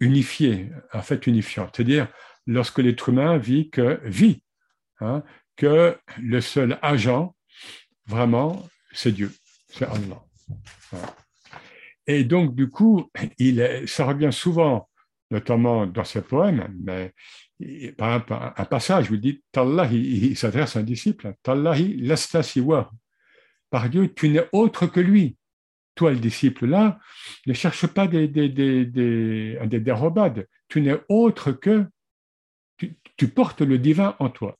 unifié, en fait unifiant. C'est-à-dire, lorsque l'être humain vit que, vit, hein, que le seul agent, vraiment, c'est Dieu, c'est Allah. Et donc, du coup, il ça revient souvent, notamment dans ses poèmes, mais par exemple, un passage où il dit Tallahi, il, s'adresse à un disciple Tallahi lasta siwa. Par Dieu, tu n'es autre que lui toi, le disciple là, ne cherche pas des, des, des, des, des dérobades. Tu n'es autre que tu, portes le divin en toi.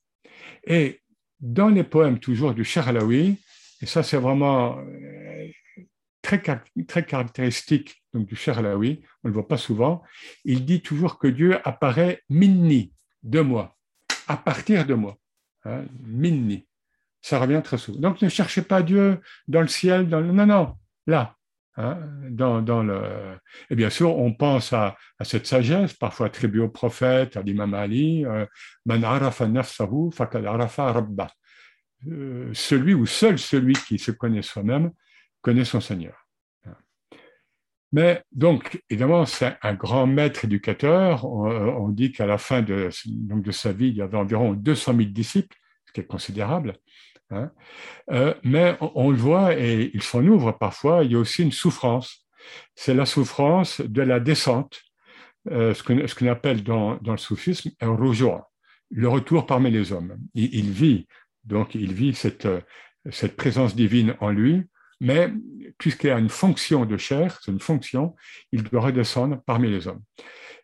Et dans les poèmes toujours du Charlaoui, et ça c'est vraiment très, caractéristique donc, du Charlaoui, on ne le voit pas souvent, il dit toujours que Dieu apparaît minni, de moi, à partir de moi. Hein, minni. Ça revient très souvent. Donc ne cherchez pas Dieu dans le ciel, dans non, non, là, hein, dans, dans, le... Et bien sûr, on pense à, cette sagesse, parfois attribuée au prophète, à l'imam Ali, euh, Man arafa nafsahu arafa rabba. Euh, celui ou seul celui qui se connaît soi-même connaît son Seigneur. Mais donc, évidemment, c'est un grand maître éducateur. On, dit qu'à la fin de, donc de sa vie, il y avait environ 200 000 disciples, ce qui est considérable. Hein. Euh, mais on, le voit et il s'en ouvre parfois, il y a aussi une souffrance. C'est la souffrance de la descente ce qu'on appelle dans, dans, le soufisme un rojour, le retour parmi les hommes. Il, il, vit, donc il vit cette, cette présence divine en lui, mais puisqu'il a une fonction de chair, c'est une fonction, il doit redescendre parmi les hommes.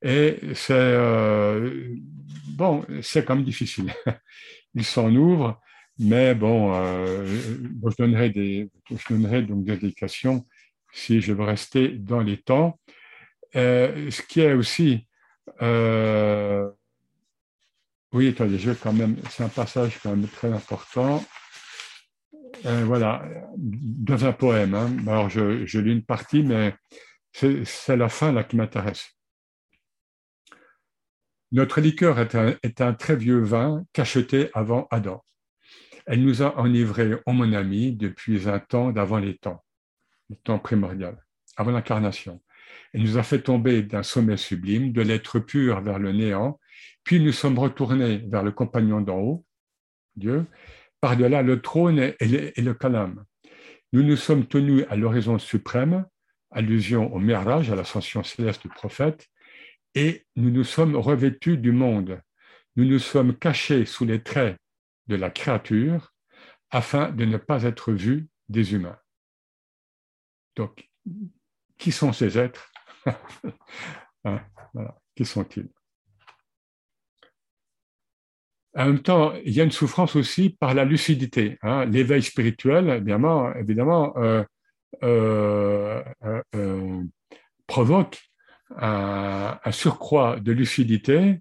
Et c'est euh, bon, c'est quand même difficile. il s'en ouvre, mais bon, euh, je donnerai des, je donnerai donc des indications si je veux rester dans les temps. Euh, ce qui est aussi, oui, attendez, je quand même, c'est un passage quand même très important. Voilà, dans un poème. Hein. Alors, je, lis une partie, mais c'est la fin là qui m'intéresse. Notre liqueur est un, très vieux vin cacheté avant Adam. Elle nous a enivrés, oh mon ami, depuis un temps d'avant les temps, le temps primordial, avant l'incarnation. Elle nous a fait tomber d'un sommet sublime, de l'être pur vers le néant, puis nous sommes retournés vers le compagnon d'en haut, Dieu, par-delà le trône et le, et calame. Nous nous sommes tenus à l'horizon suprême, allusion au mirage, à l'ascension céleste du prophète, et nous nous sommes revêtus du monde. Nous nous sommes cachés sous les traits de la créature afin de ne pas être vus des humains. Donc, qui sont ces êtres? Hein, Qui sont-ils? En même temps, il y a une souffrance aussi par la lucidité. Hein. L'éveil spirituel, évidemment, évidemment euh, euh, euh, provoque un, surcroît de lucidité.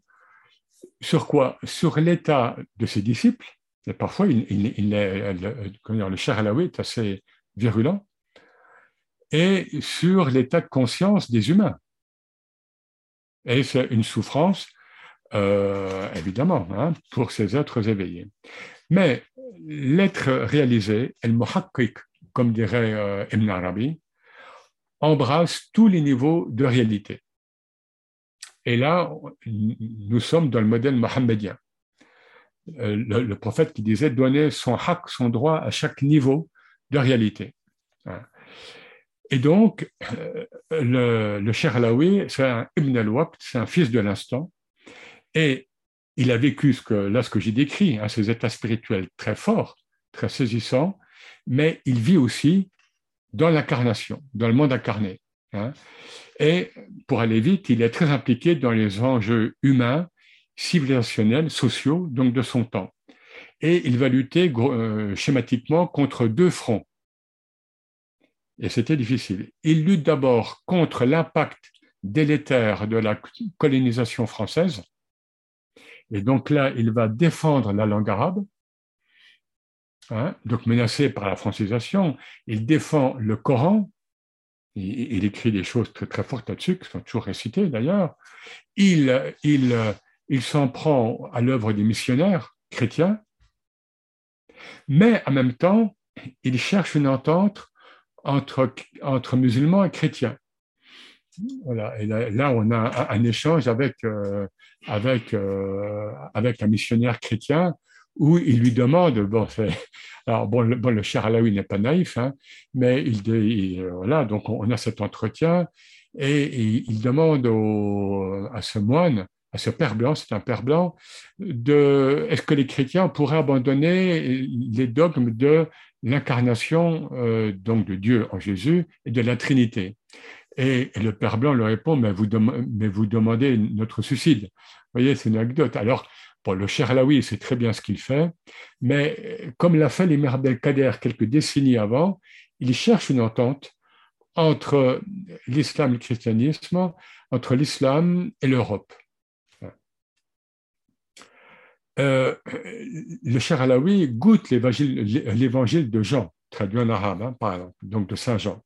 Sur quoi Sur l'état de ses disciples. Et parfois, le, le cher Alaoui est assez virulent. Et sur l'état de conscience des humains. Et c'est une souffrance, euh, évidemment, hein, pour ces êtres éveillés. Mais l'être réalisé, el muhakkik, comme dirait euh, Ibn Arabi, embrasse tous les niveaux de réalité. Et là, nous sommes dans le modèle mohammedien. Euh, le, prophète qui disait donner son haq, son droit à chaque niveau de réalité. Hein. Et donc, le, le Cher c'est un Ibn al-Waqt, c'est un fils de l'instant, et il a vécu ce que, là ce que j'ai décrit, hein, ces états spirituels très forts, très saisissants, mais il vit aussi dans l'incarnation, dans le monde incarné. Hein. Et pour aller vite, il est très impliqué dans les enjeux humains, civilisationnels, sociaux, donc de son temps. Et il va lutter euh, schématiquement contre deux fronts. Et c'était difficile. Il lutte d'abord contre l'impact délétère de la colonisation française. Et donc là, il va défendre la langue arabe, Hein, donc menacé par la francisation, il défend le Coran, il, écrit des choses très, très fortes là-dessus, qui sont toujours récitées d'ailleurs, il, il, il s'en prend à l'œuvre des missionnaires chrétiens, mais en même temps, il cherche une entente entre, entre musulmans et chrétiens. Et là, on a un, échange avec, euh, euh, avec un missionnaire chrétien où il lui demande, bon, alors bon, le, bon, cher Alaoui n'est pas naïf, hein, mais il, voilà, donc on, a cet entretien et, il demande à ce moine, à ce père blanc, c'est un père blanc, de, est-ce que les chrétiens pourraient abandonner les dogmes de l'incarnation euh, donc de Dieu en Jésus et de la Trinité? Et, le père blanc lui répond, mais vous, demandez notre suicide. Vous voyez, c'est une anecdote. Alors, Bon, le cher Alaoui sait très bien ce qu'il fait, mais comme l'a fait l'Imam Abdelkader quelques décennies avant, il cherche une entente entre l'islam et le christianisme, entre l'islam et l'Europe. Euh, le cher Alaoui goûte l'évangile de Jean, traduit en arabe, hein, par exemple, donc de Saint Jean.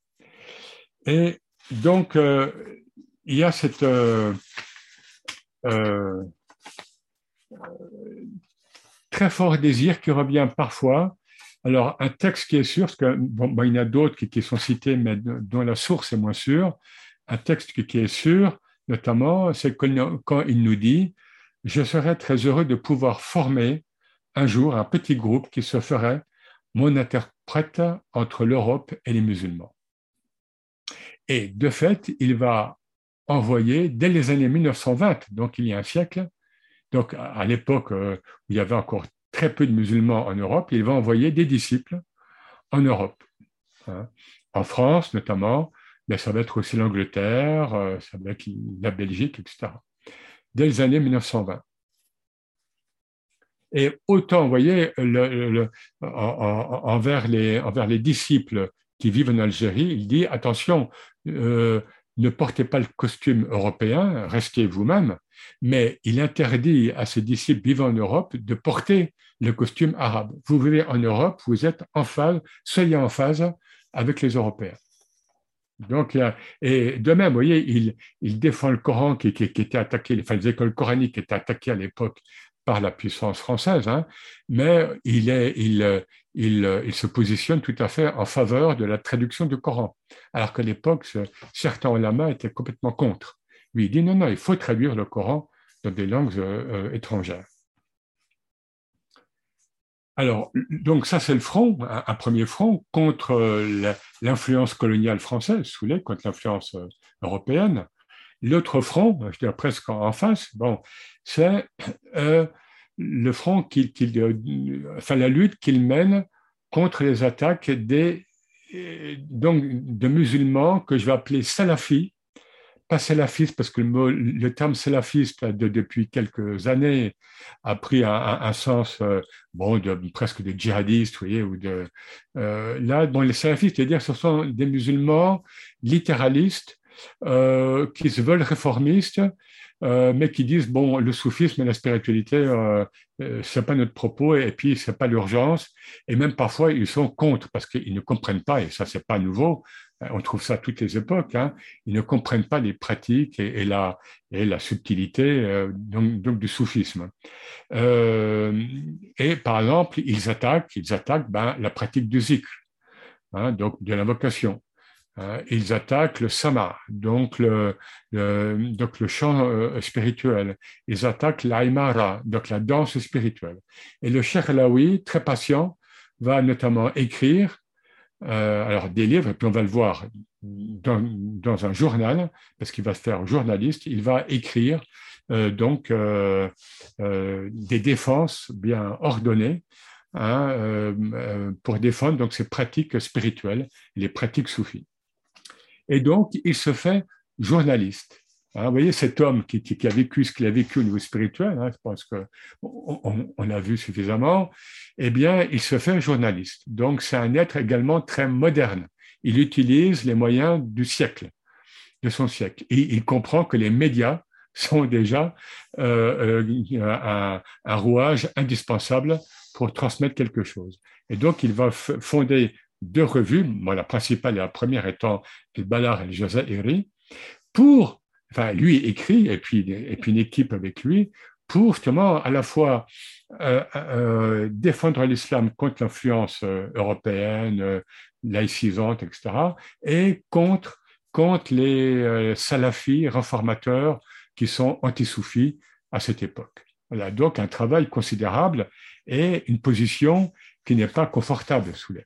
Et donc, euh, il y a cette, euh, très fort désir qui revient parfois. Alors, un texte qui est sûr, parce que bon, il y en a d'autres qui, sont cités, mais dont la source est moins sûre. Un texte qui, est sûr, notamment, c'est quand il nous dit Je serais très heureux de pouvoir former un jour un petit groupe qui se ferait mon interprète entre l'Europe et les musulmans. Et de fait, il va envoyer dès les années 1920, donc il y a un siècle, donc à l'époque où il y avait encore très peu de musulmans en Europe, il va envoyer des disciples en Europe. Hein. En France notamment, mais ça va être aussi l'Angleterre, ça va être la Belgique, etc. Dès les années 1920. Et autant, vous voyez, envers les disciples qui vivent en Algérie, il dit attention, euh, ne portez pas le costume européen, restez vous-même, mais il interdit à ses disciples vivant en Europe de porter le costume arabe. Vous vivez en Europe, vous êtes en phase, soyez en phase avec les Européens. Donc, et de même, vous voyez, il, il défend le Coran qui, qui, était attaqué, enfin les écoles coraniques qui étaient attaquées à l'époque par la puissance française, hein, mais il, se positionne tout à fait en faveur de la traduction du Coran, alors qu'à l'époque, certains ulama étaient complètement contre. Lui, il dit non, non, il faut traduire le Coran dans des langues euh, euh, étrangères. Alors, donc ça, c'est le front, un, premier front contre euh, l'influence coloniale française, sous les, contre l'influence européenne. L'autre front, je dirais presque en face, bon, c'est euh, le front qu'il, enfin la lutte qu'il mène contre les attaques des donc de musulmans que je vais appeler salafis, pas salafistes parce que le, terme salafiste de, depuis quelques années a pris un, sens euh, bon de presque de djihadiste, vous voyez, ou de euh, là bon les salafistes, c'est-à-dire ce sont des musulmans littéralistes euh, qui se veulent réformistes, euh, mais qui disent bon, le soufisme et la spiritualité, euh, euh c'est pas notre propos, et, puis c'est pas l'urgence. Et même parfois, ils sont contre parce qu'ils ne comprennent pas, et ça c'est pas nouveau. On trouve ça à toutes les époques. Hein, ils ne comprennent pas les pratiques et, la, subtilité donc, du soufisme. et par exemple, ils attaquent, ils attaquent ben, la pratique du zikr, hein, donc de l'invocation. Euh, ils attaquent le sama, donc le, chant euh, spirituel. Ils attaquent l'aimara, donc la danse spirituelle. Et le Cheikh Alaoui, très patient, va notamment écrire euh, alors des livres, et puis on va le voir dans, dans un journal, parce qu'il va se faire journaliste, il va écrire donc des défenses bien ordonnées hein, pour défendre donc ces pratiques spirituelles, les pratiques soufis. Et donc, il se fait journaliste. Vous voyez, cet homme qui, a vécu ce qu'il a vécu au niveau spirituel, hein, je pense qu'on on, a vu suffisamment, eh bien, il se fait journaliste. Donc, c'est un être également très moderne. Il utilise les moyens du siècle, de son siècle. Il comprend que les médias sont déjà euh, euh, un, rouage indispensable pour transmettre quelque chose. Et donc, il va fonder deux revues, moi, la principale et la première étant El Balar le Eri, pour, enfin, lui écrit, et puis, et puis une équipe avec lui, pour justement à la fois euh, euh, défendre l'islam contre l'influence euh, européenne, laïcisante, etc., et contre, contre les salafis réformateurs qui sont anti-soufis à cette époque. Voilà, donc un travail considérable et une position qui n'est pas confortable sous les.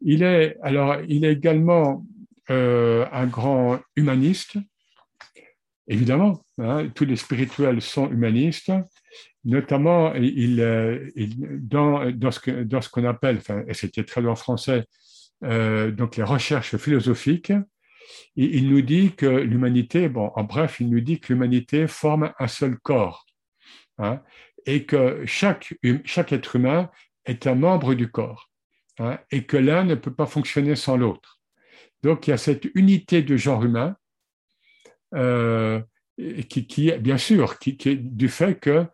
Il est, alors, il est également euh, un grand humaniste, évidemment. Hein, tous les spirituels sont humanistes. Notamment, il, euh, dans, dans, ce, qu'on appelle, et c'était très en français, euh, donc les recherches philosophiques, il, il nous dit que l'humanité, bon, en bref, il nous dit que l'humanité forme un seul corps. Hein, et que chaque, chaque être humain est un membre du corps. Hein, et que l'un ne peut pas fonctionner sans l'autre. Donc il y a cette unité de genre humain euh, qui, qui, bien sûr, qui, est du fait que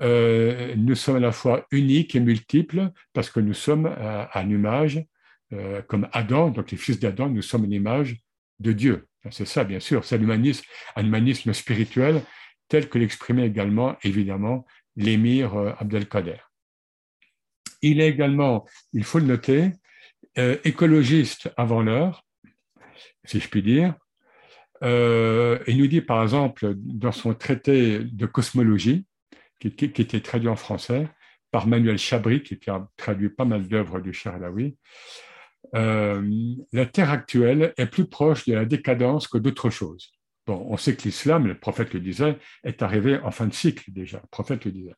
euh, nous sommes à la fois uniques et multiples parce que nous sommes à, à image, euh, comme Adam, donc les fils d'Adam, nous sommes une image de Dieu. C'est ça, bien sûr, c'est l'humanisme, humanisme spirituel tel que l'exprimait également, évidemment, l'émir Abdelkader. Il est également, il faut le noter, euh, écologiste avant l'heure, si je puis dire. Euh, il nous dit, par exemple, dans son traité de cosmologie, qui, était traduit en français par Manuel Chabry, qui a traduit pas mal d'œuvres du Charlaoui, euh, la Terre actuelle est plus proche de la décadence que d'autres choses. Bon, on sait que l'islam, le prophète le disait, est arrivé en fin de cycle déjà. Le prophète le disait.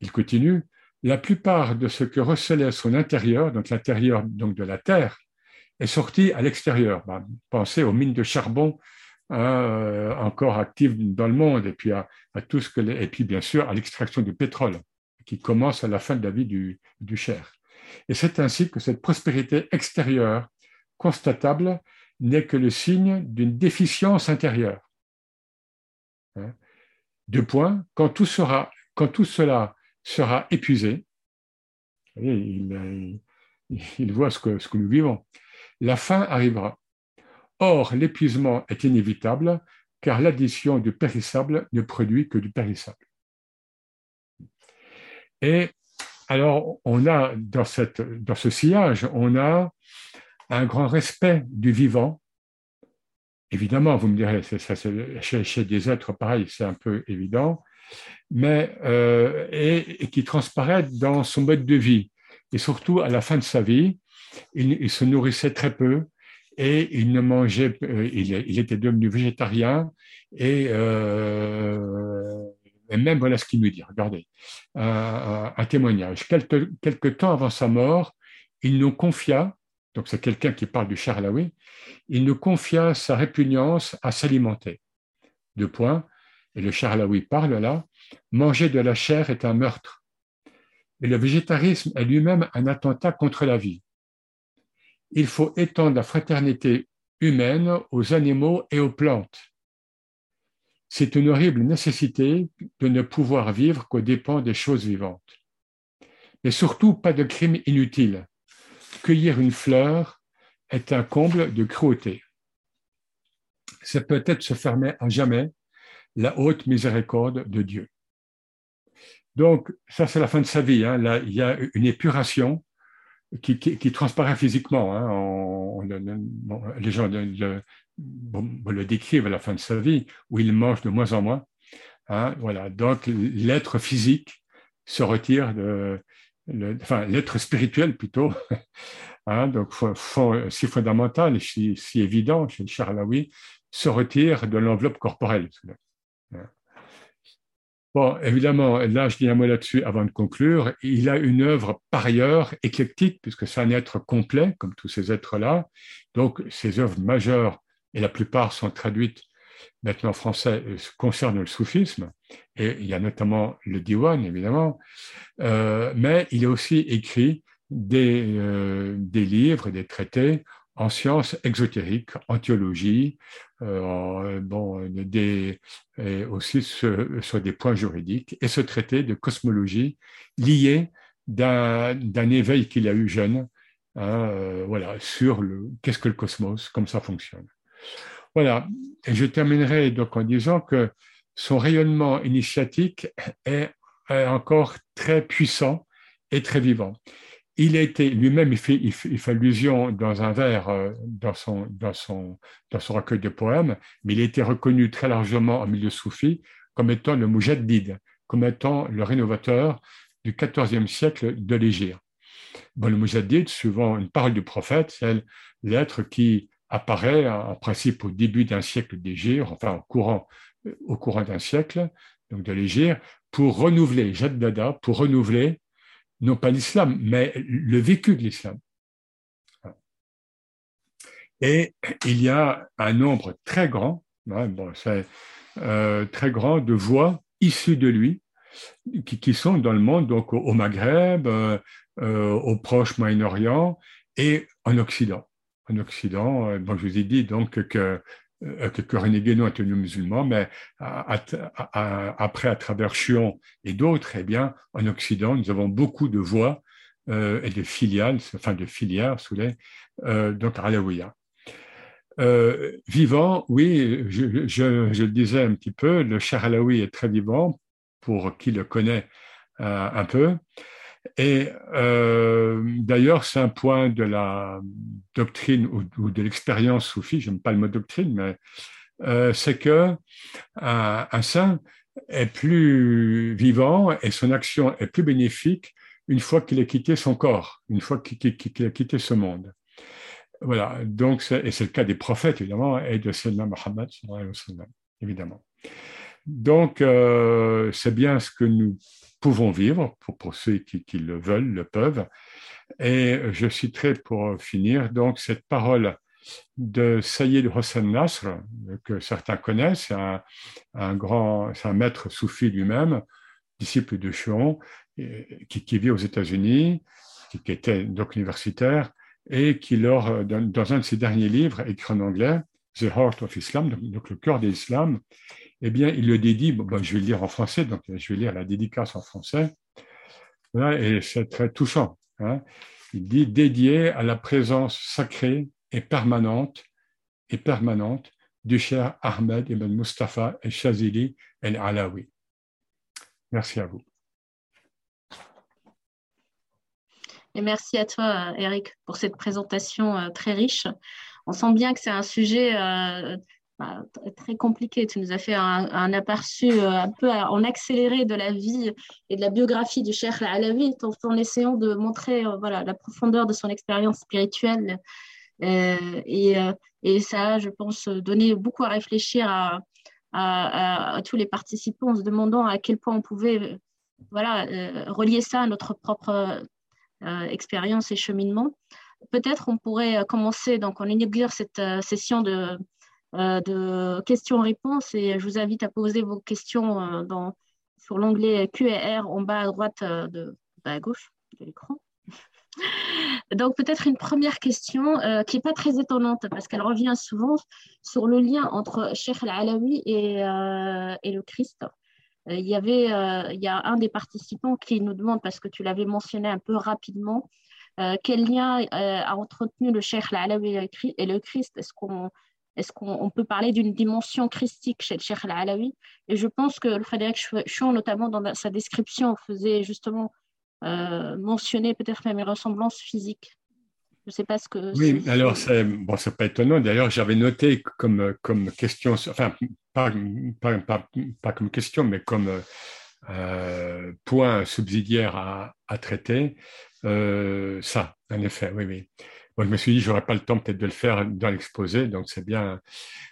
Il continue. La plupart de ce que recelait son intérieur, donc l'intérieur donc de la terre, est sorti à l'extérieur. Ben, pensez aux mines de charbon euh, encore actives dans le monde, et puis à, tout ce que, et puis bien sûr à l'extraction du pétrole, qui commence à la fin de la vie du, du Cher. Et c'est ainsi que cette prospérité extérieure constatable n'est que le signe d'une déficience intérieure. Hein? Deux points, quand tout, sera, quand tout cela sera épuisé, il, voit ce que, nous vivons, la fin arrivera. Or, l'épuisement est inévitable car l'addition du périssable ne produit que du périssable. Et alors, on a dans, ce sillage, on a un grand respect du vivant. Évidemment, vous me direz, ça, chez, des êtres pareils, c'est un peu évident, mais euh, et, qui transparaît dans son mode de vie. Et surtout, à la fin de sa vie, il, se nourrissait très peu et il ne mangeait, euh, il, était devenu végétarien et, euh, même voilà ce qu'il nous dit. Regardez, un témoignage. Quelque, quelque temps avant sa mort, il nous confia donc c'est quelqu'un qui parle du Charlaoui, il nous confia sa répugnance à s'alimenter. Deux points, et le Charlaoui parle là, manger de la chair est un meurtre. Et le végétarisme est lui-même un attentat contre la vie. Il faut étendre la fraternité humaine aux animaux et aux plantes. C'est une horrible nécessité de ne pouvoir vivre qu'aux dépens des choses vivantes. Mais surtout, pas de crime inutile cueillir une fleur est un comble de cruauté. C'est peut-être se fermer à jamais la haute miséricorde de Dieu. Donc, ça, c'est la fin de sa vie. Hein. Là, il y a une épuration qui, transparaît physiquement. Hein. les gens le, le, décrivent à la fin de sa vie, où il mange de moins en moins. Hein. Voilà. Donc, l'être physique se retire de, enfin l'être spirituel plutôt, donc si fondamental, si, si évident chez Charlaoui, se retire de l'enveloppe corporelle. Bon, évidemment, là, je dis un mot là-dessus avant de conclure. Il a une œuvre par ailleurs éclectique, puisque c'est un être complet, comme tous ces êtres-là. Donc, ses œuvres majeures, et la plupart sont traduites maintenant français euh, concerne le soufisme, et il y a notamment le diwan, évidemment, euh, mais il a aussi écrit des, euh, des livres, des traités en sciences exotériques, en théologie, bon, des, et aussi sur, des points juridiques, et ce traité de cosmologie lié d'un éveil qu'il a eu jeune, hein, voilà, sur le qu'est-ce que le cosmos, comment ça fonctionne. Voilà. Et je terminerai donc en disant que son rayonnement initiatique est, encore très puissant et très vivant. Il a été lui-même, il fait, allusion dans un vers, euh, dans son, dans, son, dans son recueil de poèmes, mais il a été reconnu très largement en milieu soufi comme étant le Mujaddid, comme étant le rénovateur du XIVe siècle de l'Égypte. Bon, le Mujaddid, suivant une parole du prophète, c'est l'être qui apparaît en principe au début d'un siècle d'Égir, enfin au courant, au courant d'un siècle donc de l'Égir, pour renouveler, Dada, pour renouveler non pas l'islam, mais le vécu de l'islam. Et il y a un nombre très grand, euh, très grand de voix issues de lui, qui, sont dans le monde, donc au, Maghreb, euh, au Proche Moyen-Orient et en Occident en Occident. Euh, bon, je vous ai dit donc que euh, que, que René Guénon est un musulman, mais après, à travers Chion et d'autres, eh bien, en Occident, nous avons beaucoup de voix euh, et de filiales, enfin de filières sous les, euh, donc Euh, vivant, oui, je, le disais un petit peu, le Cher Alaoui est très vivant, pour qui le connaît un peu. Et euh, d'ailleurs, c'est un point de la doctrine ou, de l'expérience soufie, j'aime pas le mot doctrine, mais euh, c'est que un, saint est plus vivant et son action est plus bénéfique une fois qu'il a quitté son corps, une fois qu'il a quitté ce monde. Voilà, donc, et c'est le cas des prophètes, évidemment, et de Sayyidina Muhammad, évidemment. Donc, euh, c'est bien ce que nous pouvons vivre, pour, ceux qui, le veulent, le peuvent. Et je citerai pour finir donc cette parole de Sayyid Hossein Nasr, que certains connaissent, un, un, grand, un maître soufi lui-même, disciple de Chuon, qui, vit aux États-Unis, qui, était donc universitaire, et qui, lors, dans, un de ses derniers livres, écrit en anglais, The Heart of Islam, donc, le cœur de l'islam, eh bien, il le dédie, bon, je vais le lire en français, donc je vais lire la dédicace en français, et c'est très touchant. Hein. Il dit dédié à la présence sacrée et permanente et permanente du cher Ahmed ibn Mustafa el Shazili el Alawi. Merci à vous. Et merci à toi, Eric, pour cette présentation euh, très riche. On sent bien que c'est un sujet euh, bah, très compliqué. Tu nous as fait un, aperçu euh, un peu en accéléré de la vie et de la biographie du Cheikh Alawi, en, en essayant de montrer voilà, la profondeur de son expérience spirituelle. Et, et, ça je pense, donné beaucoup à réfléchir à, tous les participants en se demandant à quel point on pouvait voilà, relier ça à notre propre euh, expérience et cheminement. Peut-être on pourrait euh, commencer, donc on inaugure cette euh, session de, de questions-réponses et je vous invite à poser vos questions dans, sur l'onglet Q&R en bas à droite, de, bas à gauche de l'écran. Donc peut-être une première question qui n'est pas très étonnante parce qu'elle revient souvent sur le lien entre Sheikh al-Alawi et, le Christ. Euh, il y avait euh, il y a un des participants qui nous demande, parce que tu l'avais mentionné un peu rapidement, euh, quel lien a entretenu le Cheikh Al-Alawi et le Christ? Est-ce qu'on est qu'on peut parler d'une dimension christique chez le Cheikh Al-Alawi? Et je pense que le Frédéric Chouon, notamment dans sa description, faisait justement mentionner peut-être même une ressemblance physique. Je ne sais pas ce que. Oui, alors c'est bon, c'est pas étonnant. D'ailleurs, j'avais noté comme comme question, enfin pas, pas, pas, comme question, mais comme euh, point subsidiaire à, à traiter, euh, ça, en effet, oui, oui. Je me suis dit, j'aurais pas le temps peut-être de le faire dans l'exposé, donc c'est bien.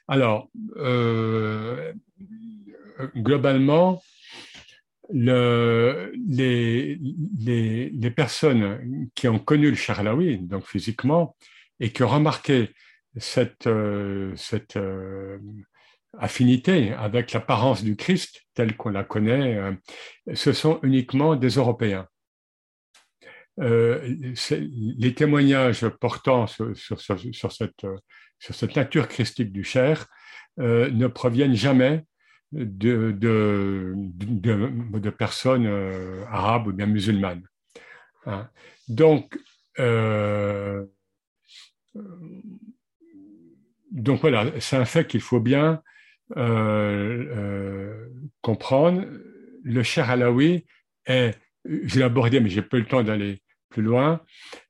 Alors, euh, globalement, le, les, les, personnes qui ont connu le Charlaoui, donc physiquement, et qui ont remarqué cette, euh, cette euh, affinité avec l'apparence du Christ telle qu'on la connaît, ce sont uniquement des Européens. Les témoignages portant sur, sur, cette, nature christique du Cher ne proviennent jamais de, personnes euh, arabes ou bien musulmanes. Hein. Donc, euh, donc voilà, c'est un fait qu'il faut bien euh, comprendre. Le cher Alaoui est, je l'ai abordé, mais j'ai peu le temps d'aller plus loin,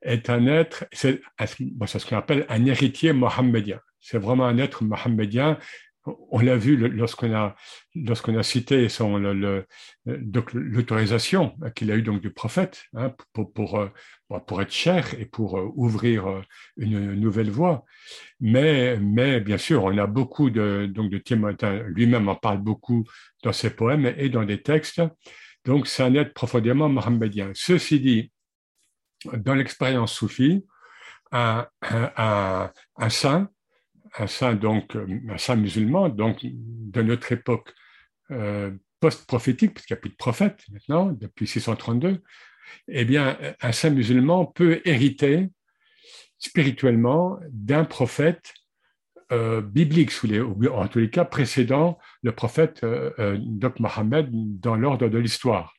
est un être, c'est ce qu'on appelle un héritier mohammedien. C'est vraiment un être mohammedien on l'a vu lorsqu'on a, lorsqu'on a cité son, l'autorisation qu'il a eu donc du prophète hein, pour, pour, euh, pour, être cher et pour euh, ouvrir euh, une nouvelle voie. Mais, mais bien sûr, on a beaucoup de, donc de Timothée, lui-même en parle beaucoup dans ses poèmes et dans des textes. Donc, c'est un être profondément mohammedien. Ceci dit, dans l'expérience soufie, un, saint un saint, donc, euh, un saint musulman, donc de notre époque euh, post-prophétique, parce qu'il n'y a plus de prophète maintenant, depuis 632, eh bien, un saint musulman peut hériter spirituellement d'un prophète euh, biblique, les, en tous les cas précédant le prophète euh, Mohammed dans l'ordre de l'histoire.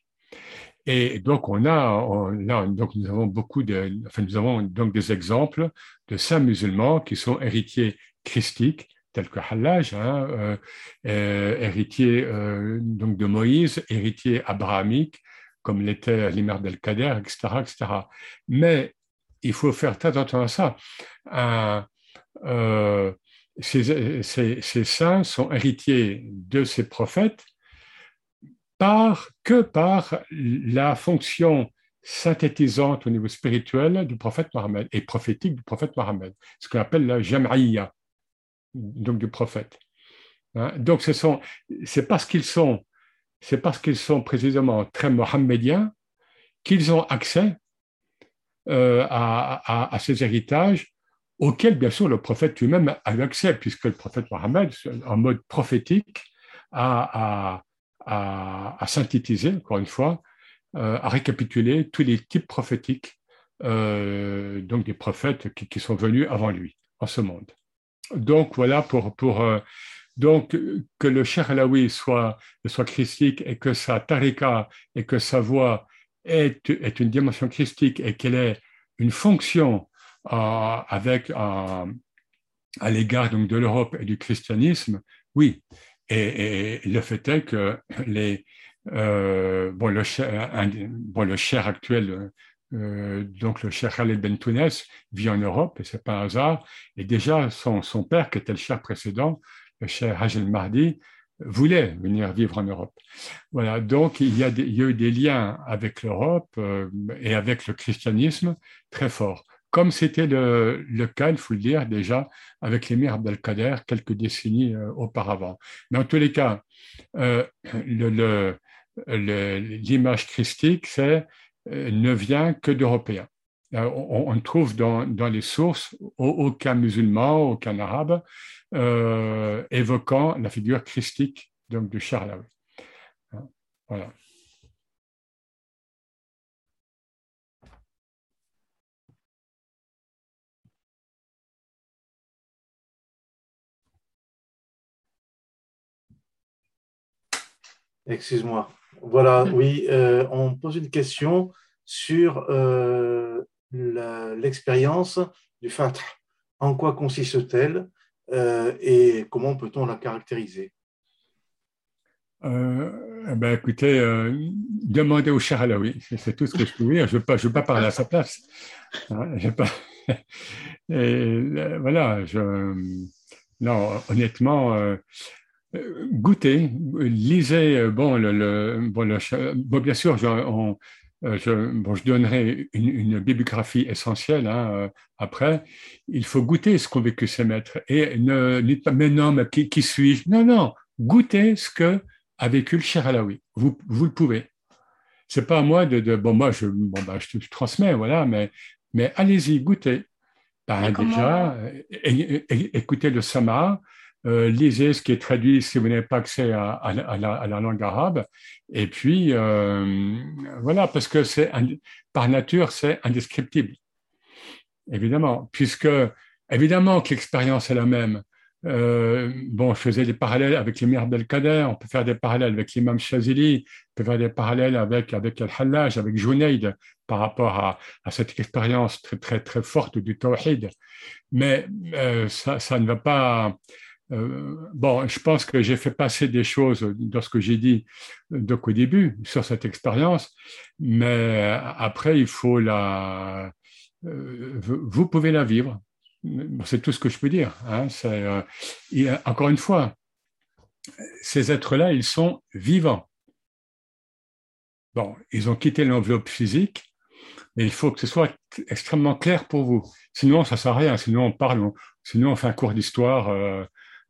Et donc, on a, donc nous avons beaucoup de, enfin, nous avons donc des exemples de saints musulmans qui sont héritiers christique, tel que Hallaj, hein, euh, euh, héritier euh, donc de Moïse, héritier abrahamique, comme l'était l'Imam del-Kader, etc., etc. Mais il faut faire attention à ça. Ces, saints sont héritiers de ces prophètes par, que par la fonction synthétisante au niveau spirituel du prophète Mohammed et prophétique du prophète Mohammed, ce qu'on appelle la jam'iyya, donc du prophète. Hein. Donc, c'est parce qu'ils sont, c'est parce qu'ils sont précisément très mohammediens qu'ils ont accès euh, à, ces héritages auxquels, bien sûr, le prophète lui-même a eu accès, puisque le prophète Mohammed, en mode prophétique, a, a synthétisé, encore une fois, euh, à récapituler tous les types prophétiques, euh, donc des prophètes qui, sont venus avant lui en ce monde. Donc voilà pour, pour euh, donc que le Cheikh Alaoui soit, soit christique et que sa tarika et que sa voix est, est une dimension christique et qu'elle ait une fonction avec à l'égard donc de l'Europe et du christianisme, oui. Et, et, le fait est que les, euh, bon, le cher, bon, le cher actuel, euh, donc le cher Khaled Bentounes, vit en Europe, et c'est pas un hasard. Et déjà, son, son père, qui était le cher précédent, le cher Hajel Mahdi, voulait venir vivre en Europe. Voilà, donc il y a, il y a eu des liens avec l'Europe euh, et avec le christianisme très forts, comme c'était le, cas, il faut le dire déjà, avec l'émir Abdelkader quelques décennies euh, auparavant. Mais en tous les cas, euh, l'image christique, euh, ne vient que d'Européens. Euh, on, trouve dans, les sources aucun musulman, aucun arabe évoquant la figure christique donc de Charles. Hein, voilà. Excuse-moi. Voilà, oui, euh, on pose une question sur euh, l'expérience du Fatah. En quoi consiste-t-elle euh, et comment peut-on la caractériser? Eh ben, Écoutez, demandez au cher Alaoui, c'est tout ce que je peux dire. Je ne veux, pas parler à sa place. Hein, pas... et, voilà, je... non, honnêtement, euh, goûtez, lisez, euh, bon, le, bon, bon, bien sûr, je, euh, je, bon, je donnerai une, bibliographie essentielle hein, après. Il faut goûter ce qu'ont vécu ces maîtres. Et ne dites pas, mais non, mais qui, qui suis-je? Non, non, goûtez ce que a vécu le cher Alaoui. Vous, vous le pouvez. C'est pas à moi de, de bon, moi, je, bon, bah, je, transmets, voilà, mais, mais allez-y, goûtez. Ben, déjà, écoutez le Sama, euh, lisez ce qui est traduit si vous n'avez pas accès à, la, langue arabe. Et puis, euh, voilà, parce que c'est par nature, c'est indescriptible, évidemment, puisque évidemment que l'expérience est la même. Euh, bon, je faisais des parallèles avec l'imam Abdelkader, on peut faire des parallèles avec l'imam Shazili, on peut faire des parallèles avec, avec Al-Hallaj, avec Junaid, par rapport à, à, cette expérience très, très, très forte du Tawhid. Mais ça, ça ne va pas euh, bon, je pense que j'ai fait passer des choses dans ce que j'ai dit donc au début sur cette expérience, mais après il faut la, euh, vous pouvez la vivre. C'est tout ce que je peux dire. Hein. Euh, encore une fois, ces êtres-là, ils sont vivants. Bon, ils ont quitté l'enveloppe physique, mais il faut que ce soit extrêmement clair pour vous. Sinon, ça sert à rien. Sinon, on parle, sinon on fait un cours d'histoire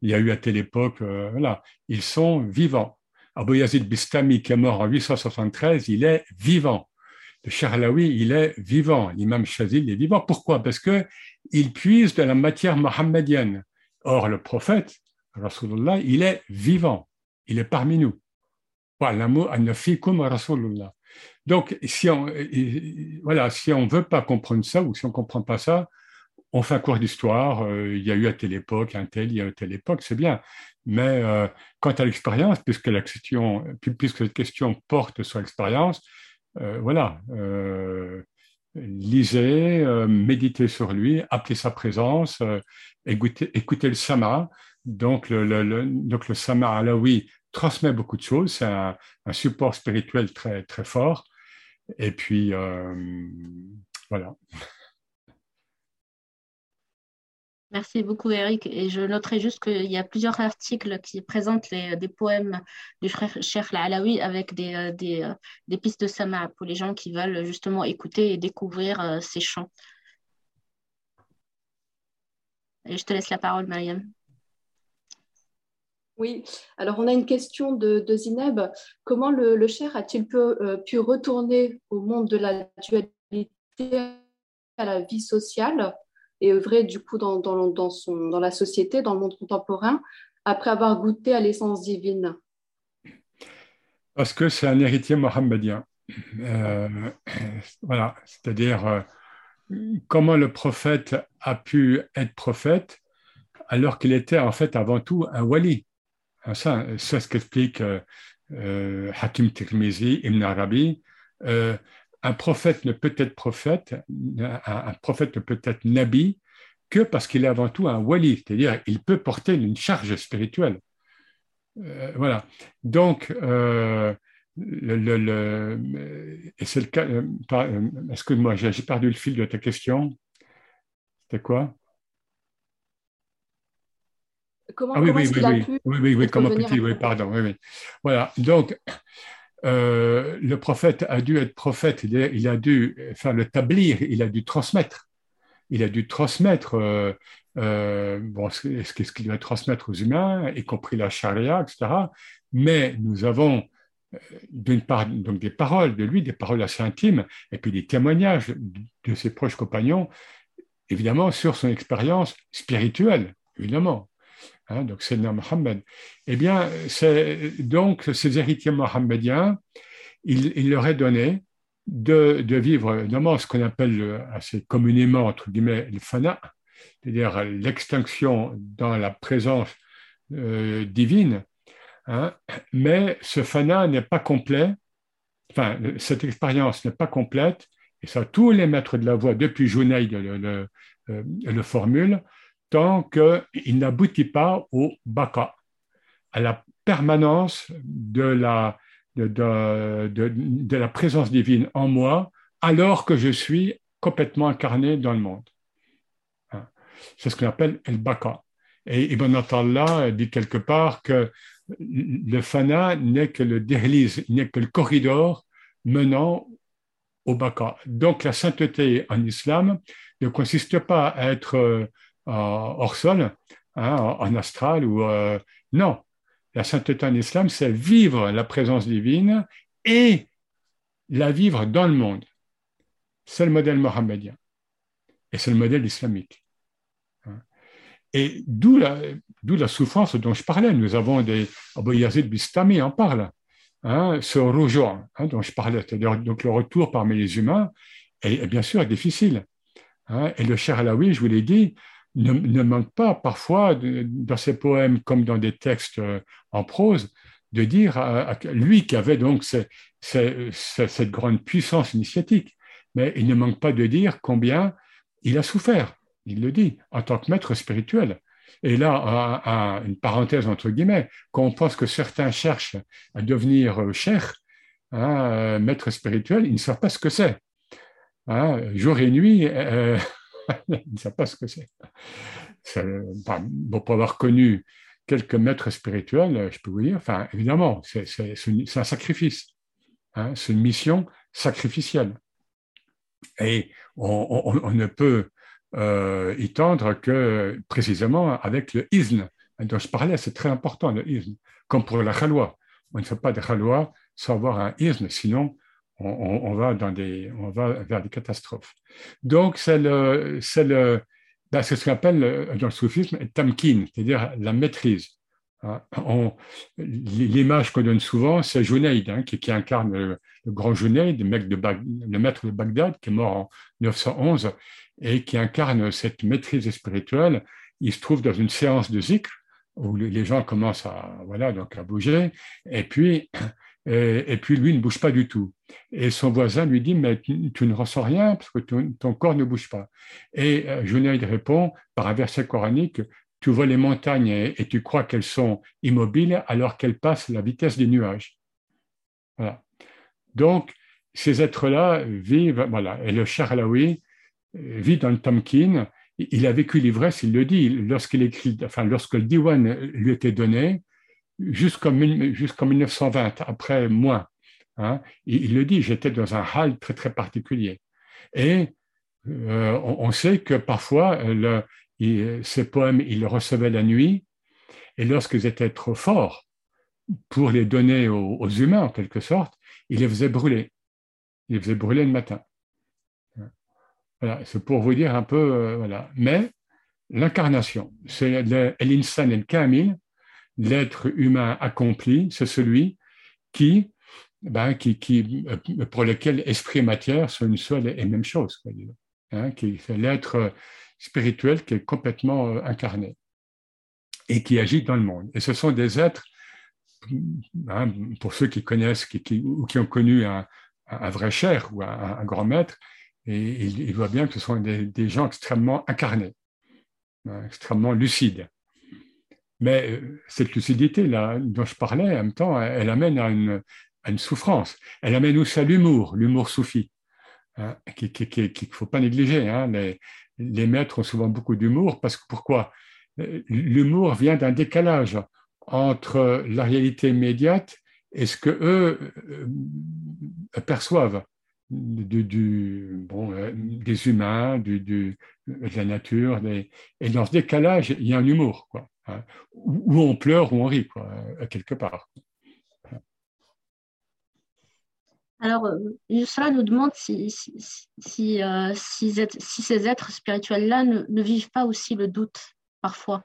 il y a eu à telle époque, euh, voilà, ils sont vivants. Abu Yazid Bistami, qui est mort en 873, il est vivant. Le Charlaoui, il est vivant. L'imam Shazil est vivant. Pourquoi? Parce que il puise de la matière mohammedienne. Or, le prophète, Rasulullah, il est vivant. Il est parmi nous. Donc, si on euh, voilà, si on veut pas comprendre ça ou si on comprend pas ça, on fait un cours d'histoire, euh, il y a eu à telle époque, un tel, il y a eu à telle époque, c'est bien. Mais euh, quant à l'expérience, puisque, la question, puisque cette question porte sur l'expérience, euh, voilà, lisez, méditez sur lui, appelez sa présence, écoutez, le sama. Donc le, le, sama alaoui transmet beaucoup de choses, c'est un, un, support spirituel très, très fort. Et puis, voilà. Merci beaucoup, Eric. Et je noterai juste qu'il y a plusieurs articles qui présentent des poèmes du frère Cheikh Alaoui avec des, euh, euh, des, pistes de sama pour les gens qui veulent justement écouter et découvrir euh, ces chants. Et je te laisse la parole, Mariam. Oui, alors on a une question de, Zineb. Comment le, Cher a-t-il pu, pu, retourner au monde de la dualité à la vie sociale? Et œuvrer du coup dans, dans, dans, son, dans la société, dans le monde contemporain, après avoir goûté à l'essence divine Parce que c'est un héritier mohammedien. Euh, voilà, c'est-à-dire euh, comment le prophète a pu être prophète alors qu'il était en fait avant tout un wali. Hein, ça, c'est ce qu'explique euh, Hakim Tirmizi, Ibn Arabi un prophète ne peut être prophète, un, prophète ne peut être nabi que parce qu'il est avant tout un wali, c'est-à-dire il peut porter une charge spirituelle. Euh, voilà. Donc, euh, le, et c'est le cas. Euh, excuse-moi, j'ai perdu le fil de ta question. C'était quoi? Comment, ah oui, oui, oui, oui, oui, oui, oui, comment peut-il, oui, pardon, oui, oui. Voilà, donc, euh, le prophète a dû être prophète, il a, dû faire le tablir, il a dû transmettre. Il a dû transmettre euh, euh, ce, ce qu'il va transmettre aux humains, y compris la charia, etc. Mais nous avons d'une part donc des paroles de lui, des paroles assez intimes, et puis des témoignages de ses proches compagnons, évidemment sur son expérience spirituelle, évidemment. Hein, donc le Mohammed. Eh bien, donc ces héritiers mohammediens, il, leur est donné de, vivre notamment ce qu'on appelle assez communément, entre guillemets, le fana, c'est-à-dire l'extinction dans la présence euh, divine. Hein. mais ce fana n'est pas complet, enfin, cette expérience n'est pas complète, et ça, tous les maîtres de la voix, depuis Junaid le, le, euh, le formule, tant qu'il n'aboutit pas au baka, à la permanence de la, de, la présence divine en moi, alors que je suis complètement incarné dans le monde. Hein. C'est ce qu'on appelle el baka. Et Ibn Attallah dit quelque part que le fana n'est que le déhlise, n'est que le corridor menant au baka. Donc la sainteté en islam ne consiste pas à être hors sol, hein, en astral ou euh, non. La sainteté en islam, c'est vivre la présence divine et la vivre dans le monde. C'est le modèle mohammedien et c'est le modèle islamique. Et d'où la, la, souffrance dont je parlais. Nous avons des. Abu Yazid Bistami en parle, hein, ce rougeau hein, dont je parlais, c'est-à-dire donc le retour parmi les humains est, bien sûr difficile. Et le cher Alaoui, je vous l'ai dit, ne, manque pas parfois, dans ses poèmes comme dans des textes euh, en prose, de dire à, lui qui avait donc cette grande puissance initiatique, mais il ne manque pas de dire combien il a souffert, il le dit, en tant que maître spirituel. Et là, une parenthèse entre guillemets, quand on pense que certains cherchent à devenir euh, cher, hein, euh, maître spirituel, ils ne savent pas ce que c'est. Hein, jour et nuit, ils ne savent pas ce que c'est. pour avoir connu quelques maîtres spirituels, je peux vous dire, enfin, évidemment, c'est un sacrifice. Hein, c'est une mission sacrificielle. Et on, ne peut euh, y tendre que précisément avec le izn dont je parlais, c'est très important le izn, comme pour la khalwa. On ne fait pas de khalwa sans avoir un izn, sinon on, va dans des, on va vers des catastrophes. Donc, c'est le, c'est le, ben, ce qu'on appelle dans le soufisme tamkin, c'est-à-dire la maîtrise. Hein. l'image qu'on donne souvent, c'est Junaid, hein, qui, incarne le, grand Junaid, le, le maître de Bagdad, qui est mort en 911, et qui incarne cette maîtrise spirituelle. Il se trouve dans une séance de zikr, où les gens commencent à, voilà, donc à bouger, et puis et, puis lui ne bouge pas du tout. Et son voisin lui dit, mais tu, ne ressens rien parce que ton, corps ne bouge pas. Et euh, répond par un verset coranique, tu vois les montagnes et, tu crois qu'elles sont immobiles alors qu'elles passent la vitesse des nuages. Voilà. Donc, ces êtres-là vivent, voilà, et le Charlaoui euh, vit dans le Tamkin, il a vécu l'ivresse, il le dit, lorsqu'il écrit, enfin, lorsque le diwan lui était donné, jusqu'en 1920, après moi, hein, il, le dit, j'étais dans un hall très très particulier. Et euh, on, sait que parfois, le, ces poèmes, il les recevait la nuit, et lorsqu'ils étaient trop forts pour les donner aux, humains, en quelque sorte, il les faisait brûler. Il les faisait brûler le matin. Voilà, c'est pour vous dire un peu, euh, voilà. Mais l'incarnation, c'est l'insan el kamil, l'être humain accompli, c'est celui qui, ben, qui, pour lequel esprit et matière sont une seule et même chose. hein, c'est l'être spirituel qui est complètement euh, incarné et qui agit dans le monde. Et ce sont des êtres, hein, pour ceux qui connaissent qui, ou qui ont connu un, vrai cher ou un, grand maître, et ils, voient bien que ce sont des, gens extrêmement incarnés, hein, extrêmement lucides. Mais euh, cette lucidité-là dont je parlais, en même temps, elle, amène à une, souffrance. Elle amène aussi à l'humour, l'humour soufi, hein, qu'il ne faut pas négliger. Hein. Les, les maîtres ont souvent beaucoup d'humour parce que pourquoi? L'humour vient d'un décalage entre la réalité immédiate et ce que eux euh, perçoivent du, bon, euh, des humains, du, de la nature. et dans ce décalage, il y a un humour, quoi, où on pleure ou on rit, quoi, quelque part. Alors, cela nous demande si, si, euh, si, ces êtres spirituels-là ne, vivent pas aussi le doute parfois,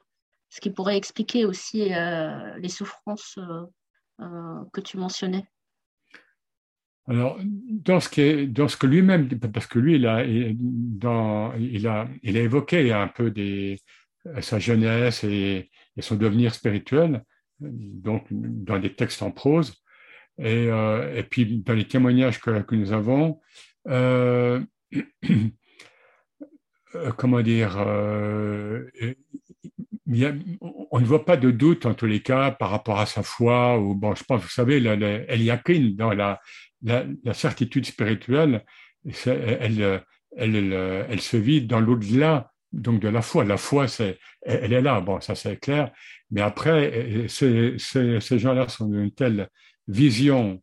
ce qui pourrait expliquer aussi euh, les souffrances euh, que tu mentionnais. Alors, dans ce, que lui-même, parce que lui, il a, dans, il, a, il a évoqué un peu des, sa jeunesse et, son devenir spirituel, donc dans des textes en prose, et, euh, puis, dans les témoignages que, nous avons, euh, euh comment dire, on ne voit pas de doute en tous les cas par rapport à sa foi. Ou, bon, je pense, vous savez, dans la, la, la, certitude spirituelle, elle, elle, elle, se vit dans l'au-delà donc de la foi. La foi, c'est, elle est là, bon, ça c'est clair. Mais après, ces, ces, gens-là sont d'une telle vision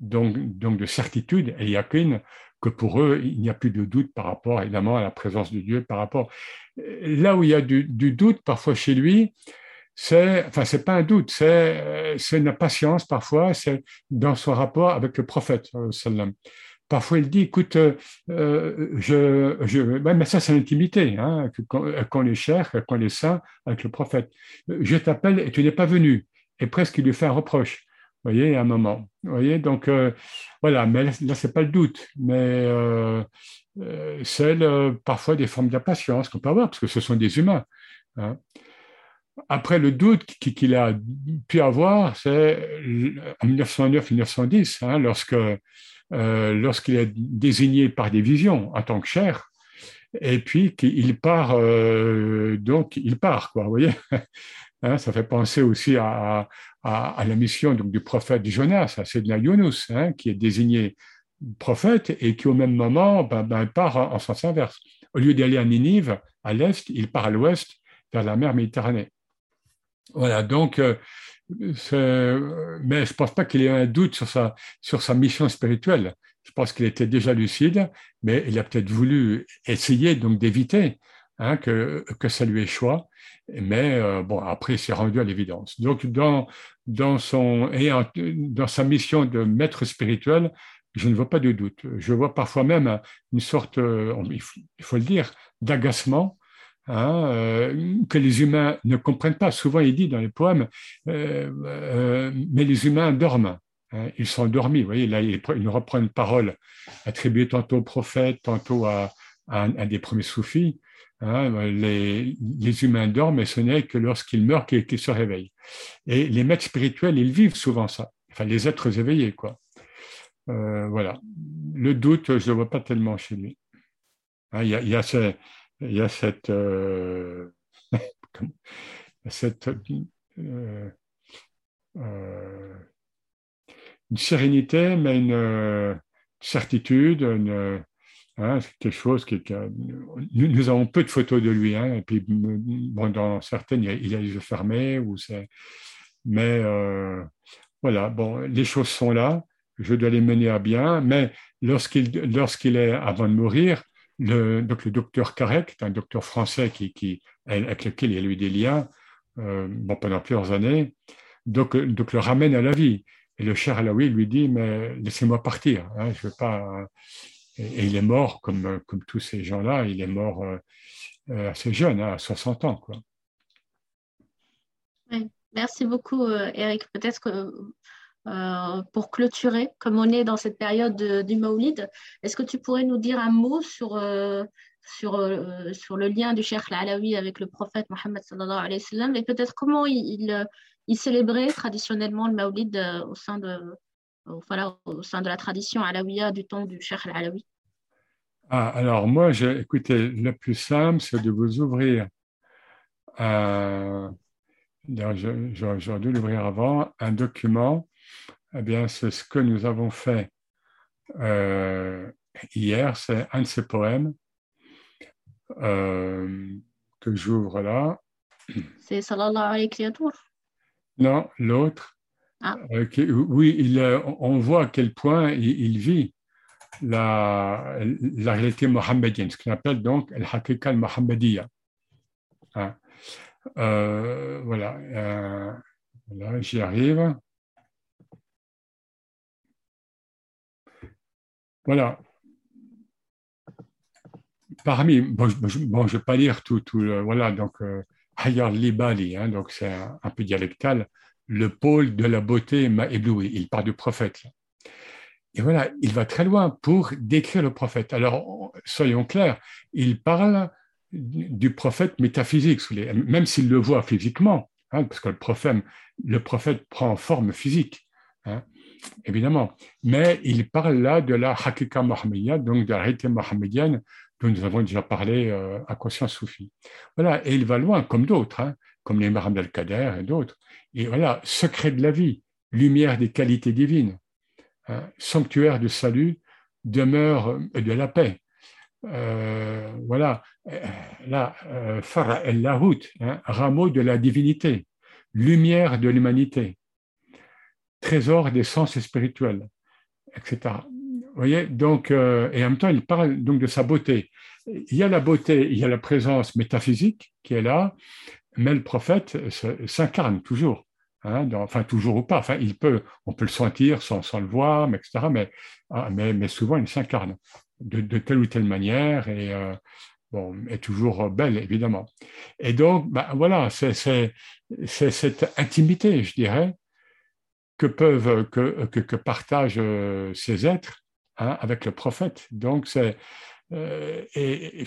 donc, donc de certitude et qu'une que pour eux, il n'y a plus de doute par rapport évidemment à la présence de Dieu, par rapport. Là où il y a du, doute parfois chez lui, c'est, enfin, c'est pas un doute, c'est, c'est une patience parfois, c'est dans son rapport avec le prophète. Parfois, il dit, écoute, euh, je, je, mais ça, c'est l'intimité, hein, qu'on les cher, qu'on les saint avec le prophète. Je t'appelle et tu n'es pas venu. Et presque, il lui fait un reproche voyez, à un moment. voyez, donc euh, voilà, mais là, c'est pas le doute, mais euh, euh c'est parfois des formes d'impatience qu'on peut avoir, parce que ce sont des humains. Hein. Après, le doute qu'il a pu avoir, c'est en 1909-1910, hein, lorsque euh, lorsqu'il est désigné par des visions en tant que chair, et puis qu'il part, donc il part, quoi, vous voyez Hein, ça fait penser aussi à, à, la mission donc, du prophète Jonas, de la Yunus, hein, qui est désigné prophète et qui au même moment ben, ben, part en, sens inverse. Au lieu d'aller à Ninive, à l'est, il part à l'ouest, vers la mer Méditerranée. Voilà, donc, euh, mais je ne pense pas qu'il ait un doute sur sa, sur sa mission spirituelle. Je pense qu'il était déjà lucide, mais il a peut-être voulu essayer donc d'éviter hein, que, que ça lui échoue mais euh, bon, après, c'est rendu à l'évidence. Donc, dans, dans, son, et dans sa mission de maître spirituel, je ne vois pas de doute. Je vois parfois même une sorte, euh, il faut, le dire, d'agacement hein, euh, que les humains ne comprennent pas. Souvent, il dit dans les poèmes, mais les humains dorment. Hein, ils sont endormis. Vous voyez, là, il, reprend une parole attribuée tantôt au prophète, tantôt à, un des premiers soufis. Hein, les, humains dorment et ce n'est que lorsqu'ils meurent qu'ils se réveillent. Et les maîtres spirituels, ils vivent souvent ça. Enfin, les êtres éveillés, quoi. Euh, voilà. Le doute, je ne le vois pas tellement chez lui. Il y, a, ce, y, a, cette, euh, cette euh, euh, une sérénité, mais une certitude, une, Hein, quelque chose qui, nous, avons peu de photos de lui, hein, et puis bon, dans certaines, il a, les yeux fermés, ou c'est, mais voilà, bon, les choses sont là, je dois les mener à bien, mais lorsqu'il, lorsqu'il est avant de mourir, le, donc le docteur Karek, un docteur français qui, avec lequel il a eu des liens euh, pendant plusieurs années, donc le ramène à la vie. Et le cher Alaoui lui dit, mais laissez-moi partir, hein, je veux pas et, il est mort, comme, tous ces gens-là, il est mort euh, euh, assez jeune, hein, à 60 ans. Quoi. Merci beaucoup, euh, Eric. Peut-être que pour clôturer, comme on est dans cette période du Maulid, est-ce que tu pourrais nous dire un mot sur, sur, sur le lien du Cheikh Alaoui avec le prophète Mohammed sallallahu alayhi sallam et peut-être comment il, il, célébrait traditionnellement le Maulid au sein de, voilà, au sein de la tradition alaouia du temps du Cheikh alaoui ah, Alors, moi, écoutez, le plus simple, c'est de vous ouvrir, j'aurais dû l'ouvrir avant, un document. Eh bien, c'est ce que nous avons fait euh, hier, c'est un de ces poèmes euh, que j'ouvre là. C'est Sallallahu alayhi wa Non, l'autre. Ah. Euh, oui, il, on voit à quel point il, vit la, la, réalité mohammedienne, ce qu'on appelle donc le hakika al-Mohammediya. Hein. Euh, voilà, euh, là, j'y arrive. Voilà. Parmi, bon, je ne vais pas lire tout, tout voilà, donc, Hayar Libali, hein, donc c'est un, peu dialectal le pôle de la beauté m'a ébloui. Il parle du prophète. Et voilà, il va très loin pour décrire le prophète. Alors, soyons clairs, il parle du prophète métaphysique, même s'il le voit physiquement, hein, parce que le prophète, le prophète prend forme physique, hein, évidemment. Mais il parle là de la hakika mohammedienne, donc de la réalité dont nous avons déjà parlé euh, à Conscience Soufie. Voilà, et il va loin, comme d'autres, hein, comme les Maram al-Kader et d'autres. Et voilà, secret de la vie, lumière des qualités divines, hein, sanctuaire du salut, demeure de la paix. Euh, voilà, euh, là, euh, Farah el-Lahut, hein, rameau de la divinité, lumière de l'humanité, trésor des sens spirituels, etc. Vous voyez, donc, et en même temps, il parle donc de sa beauté. Il y a la beauté, il y a la présence métaphysique qui est là, mais le prophète s'incarne toujours. Hein, enfin, toujours ou pas. Enfin, il peut, on peut le sentir sans, le voir, mais, etc. Ah, mais, mais, souvent, il s'incarne de, telle ou telle manière et, euh, bon, est toujours belle, évidemment. Et donc, ben, voilà, c'est cette intimité, je dirais, que peuvent, que, que, que partagent euh, ces êtres hein, avec le prophète. Donc, c'est, euh, et,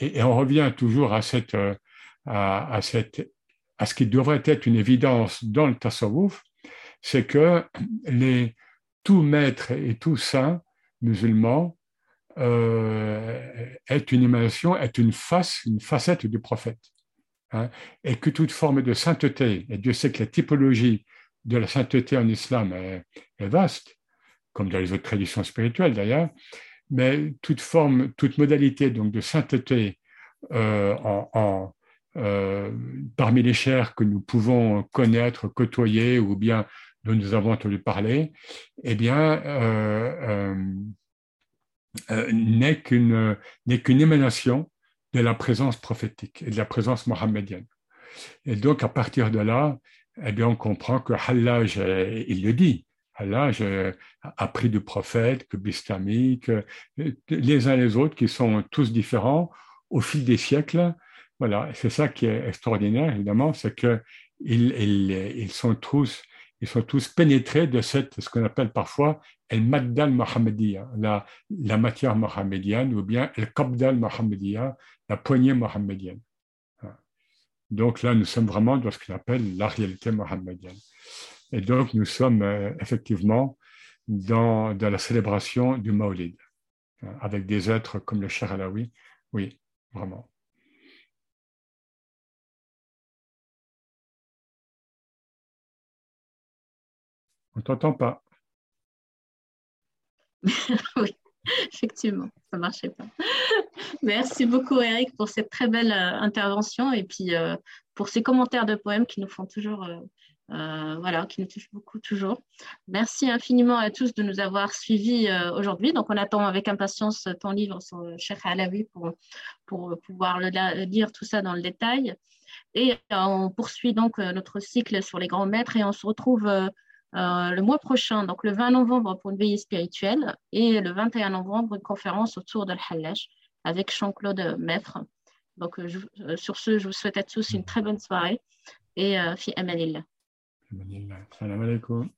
et, on revient toujours à cette à, cette, à ce qui devrait être une évidence dans le tasawwuf, c'est que les, tout maître et tout saint musulman euh, est une émanation, est une face, une facette du prophète. Hein, et que toute forme de sainteté, et Dieu sait que la typologie de la sainteté en islam est, vaste, comme dans les autres traditions spirituelles d'ailleurs, mais toute forme, toute modalité donc de sainteté euh, en, euh, parmi les chairs que nous pouvons connaître, côtoyer ou bien dont nous avons entendu parler, eh bien, euh, euh, n'est qu'une émanation de la présence prophétique et de la présence mohammedienne. Et donc, à partir de là, eh bien, on comprend que Hallaj, il le dit, Hallaj a pris du prophète, que Bistami, que les uns les autres, qui sont tous différents, au fil des siècles, voilà, c'est ça qui est extraordinaire, évidemment, c'est qu'ils ils, sont tous, ils sont tous pénétrés de cette, ce qu'on appelle parfois el maddal mohammedia, la, la matière mohammedienne, ou bien el qabdal mohammedia, la poignée mohammedienne. Donc là, nous sommes vraiment dans ce qu'on appelle la réalité mohammedienne. Et donc, nous sommes euh, effectivement dans, la célébration du Maulid, avec des êtres comme le Cher Alaoui. Oui, vraiment. On t'entend pas. oui. Effectivement, ça ne marchait pas. Merci beaucoup, Eric, pour cette très belle intervention et puis pour ces commentaires de poèmes qui nous font toujours euh, voilà, qui nous touche beaucoup toujours. Merci infiniment à tous de nous avoir suivis euh, aujourd'hui. Donc, on attend avec impatience ton livre sur Cheikh Alawi pour, pour pouvoir le, lire tout ça dans le détail. Et euh, on poursuit donc notre cycle sur les grands maîtres et on se retrouve euh, le mois prochain, donc le 20 novembre pour une veillée spirituelle et le 21 novembre une conférence autour de l'Hallash avec Jean-Claude Maître. Donc, euh, euh, sur ce, je vous souhaite à tous une très bonne soirée et fi amanillah. Salam alaikum.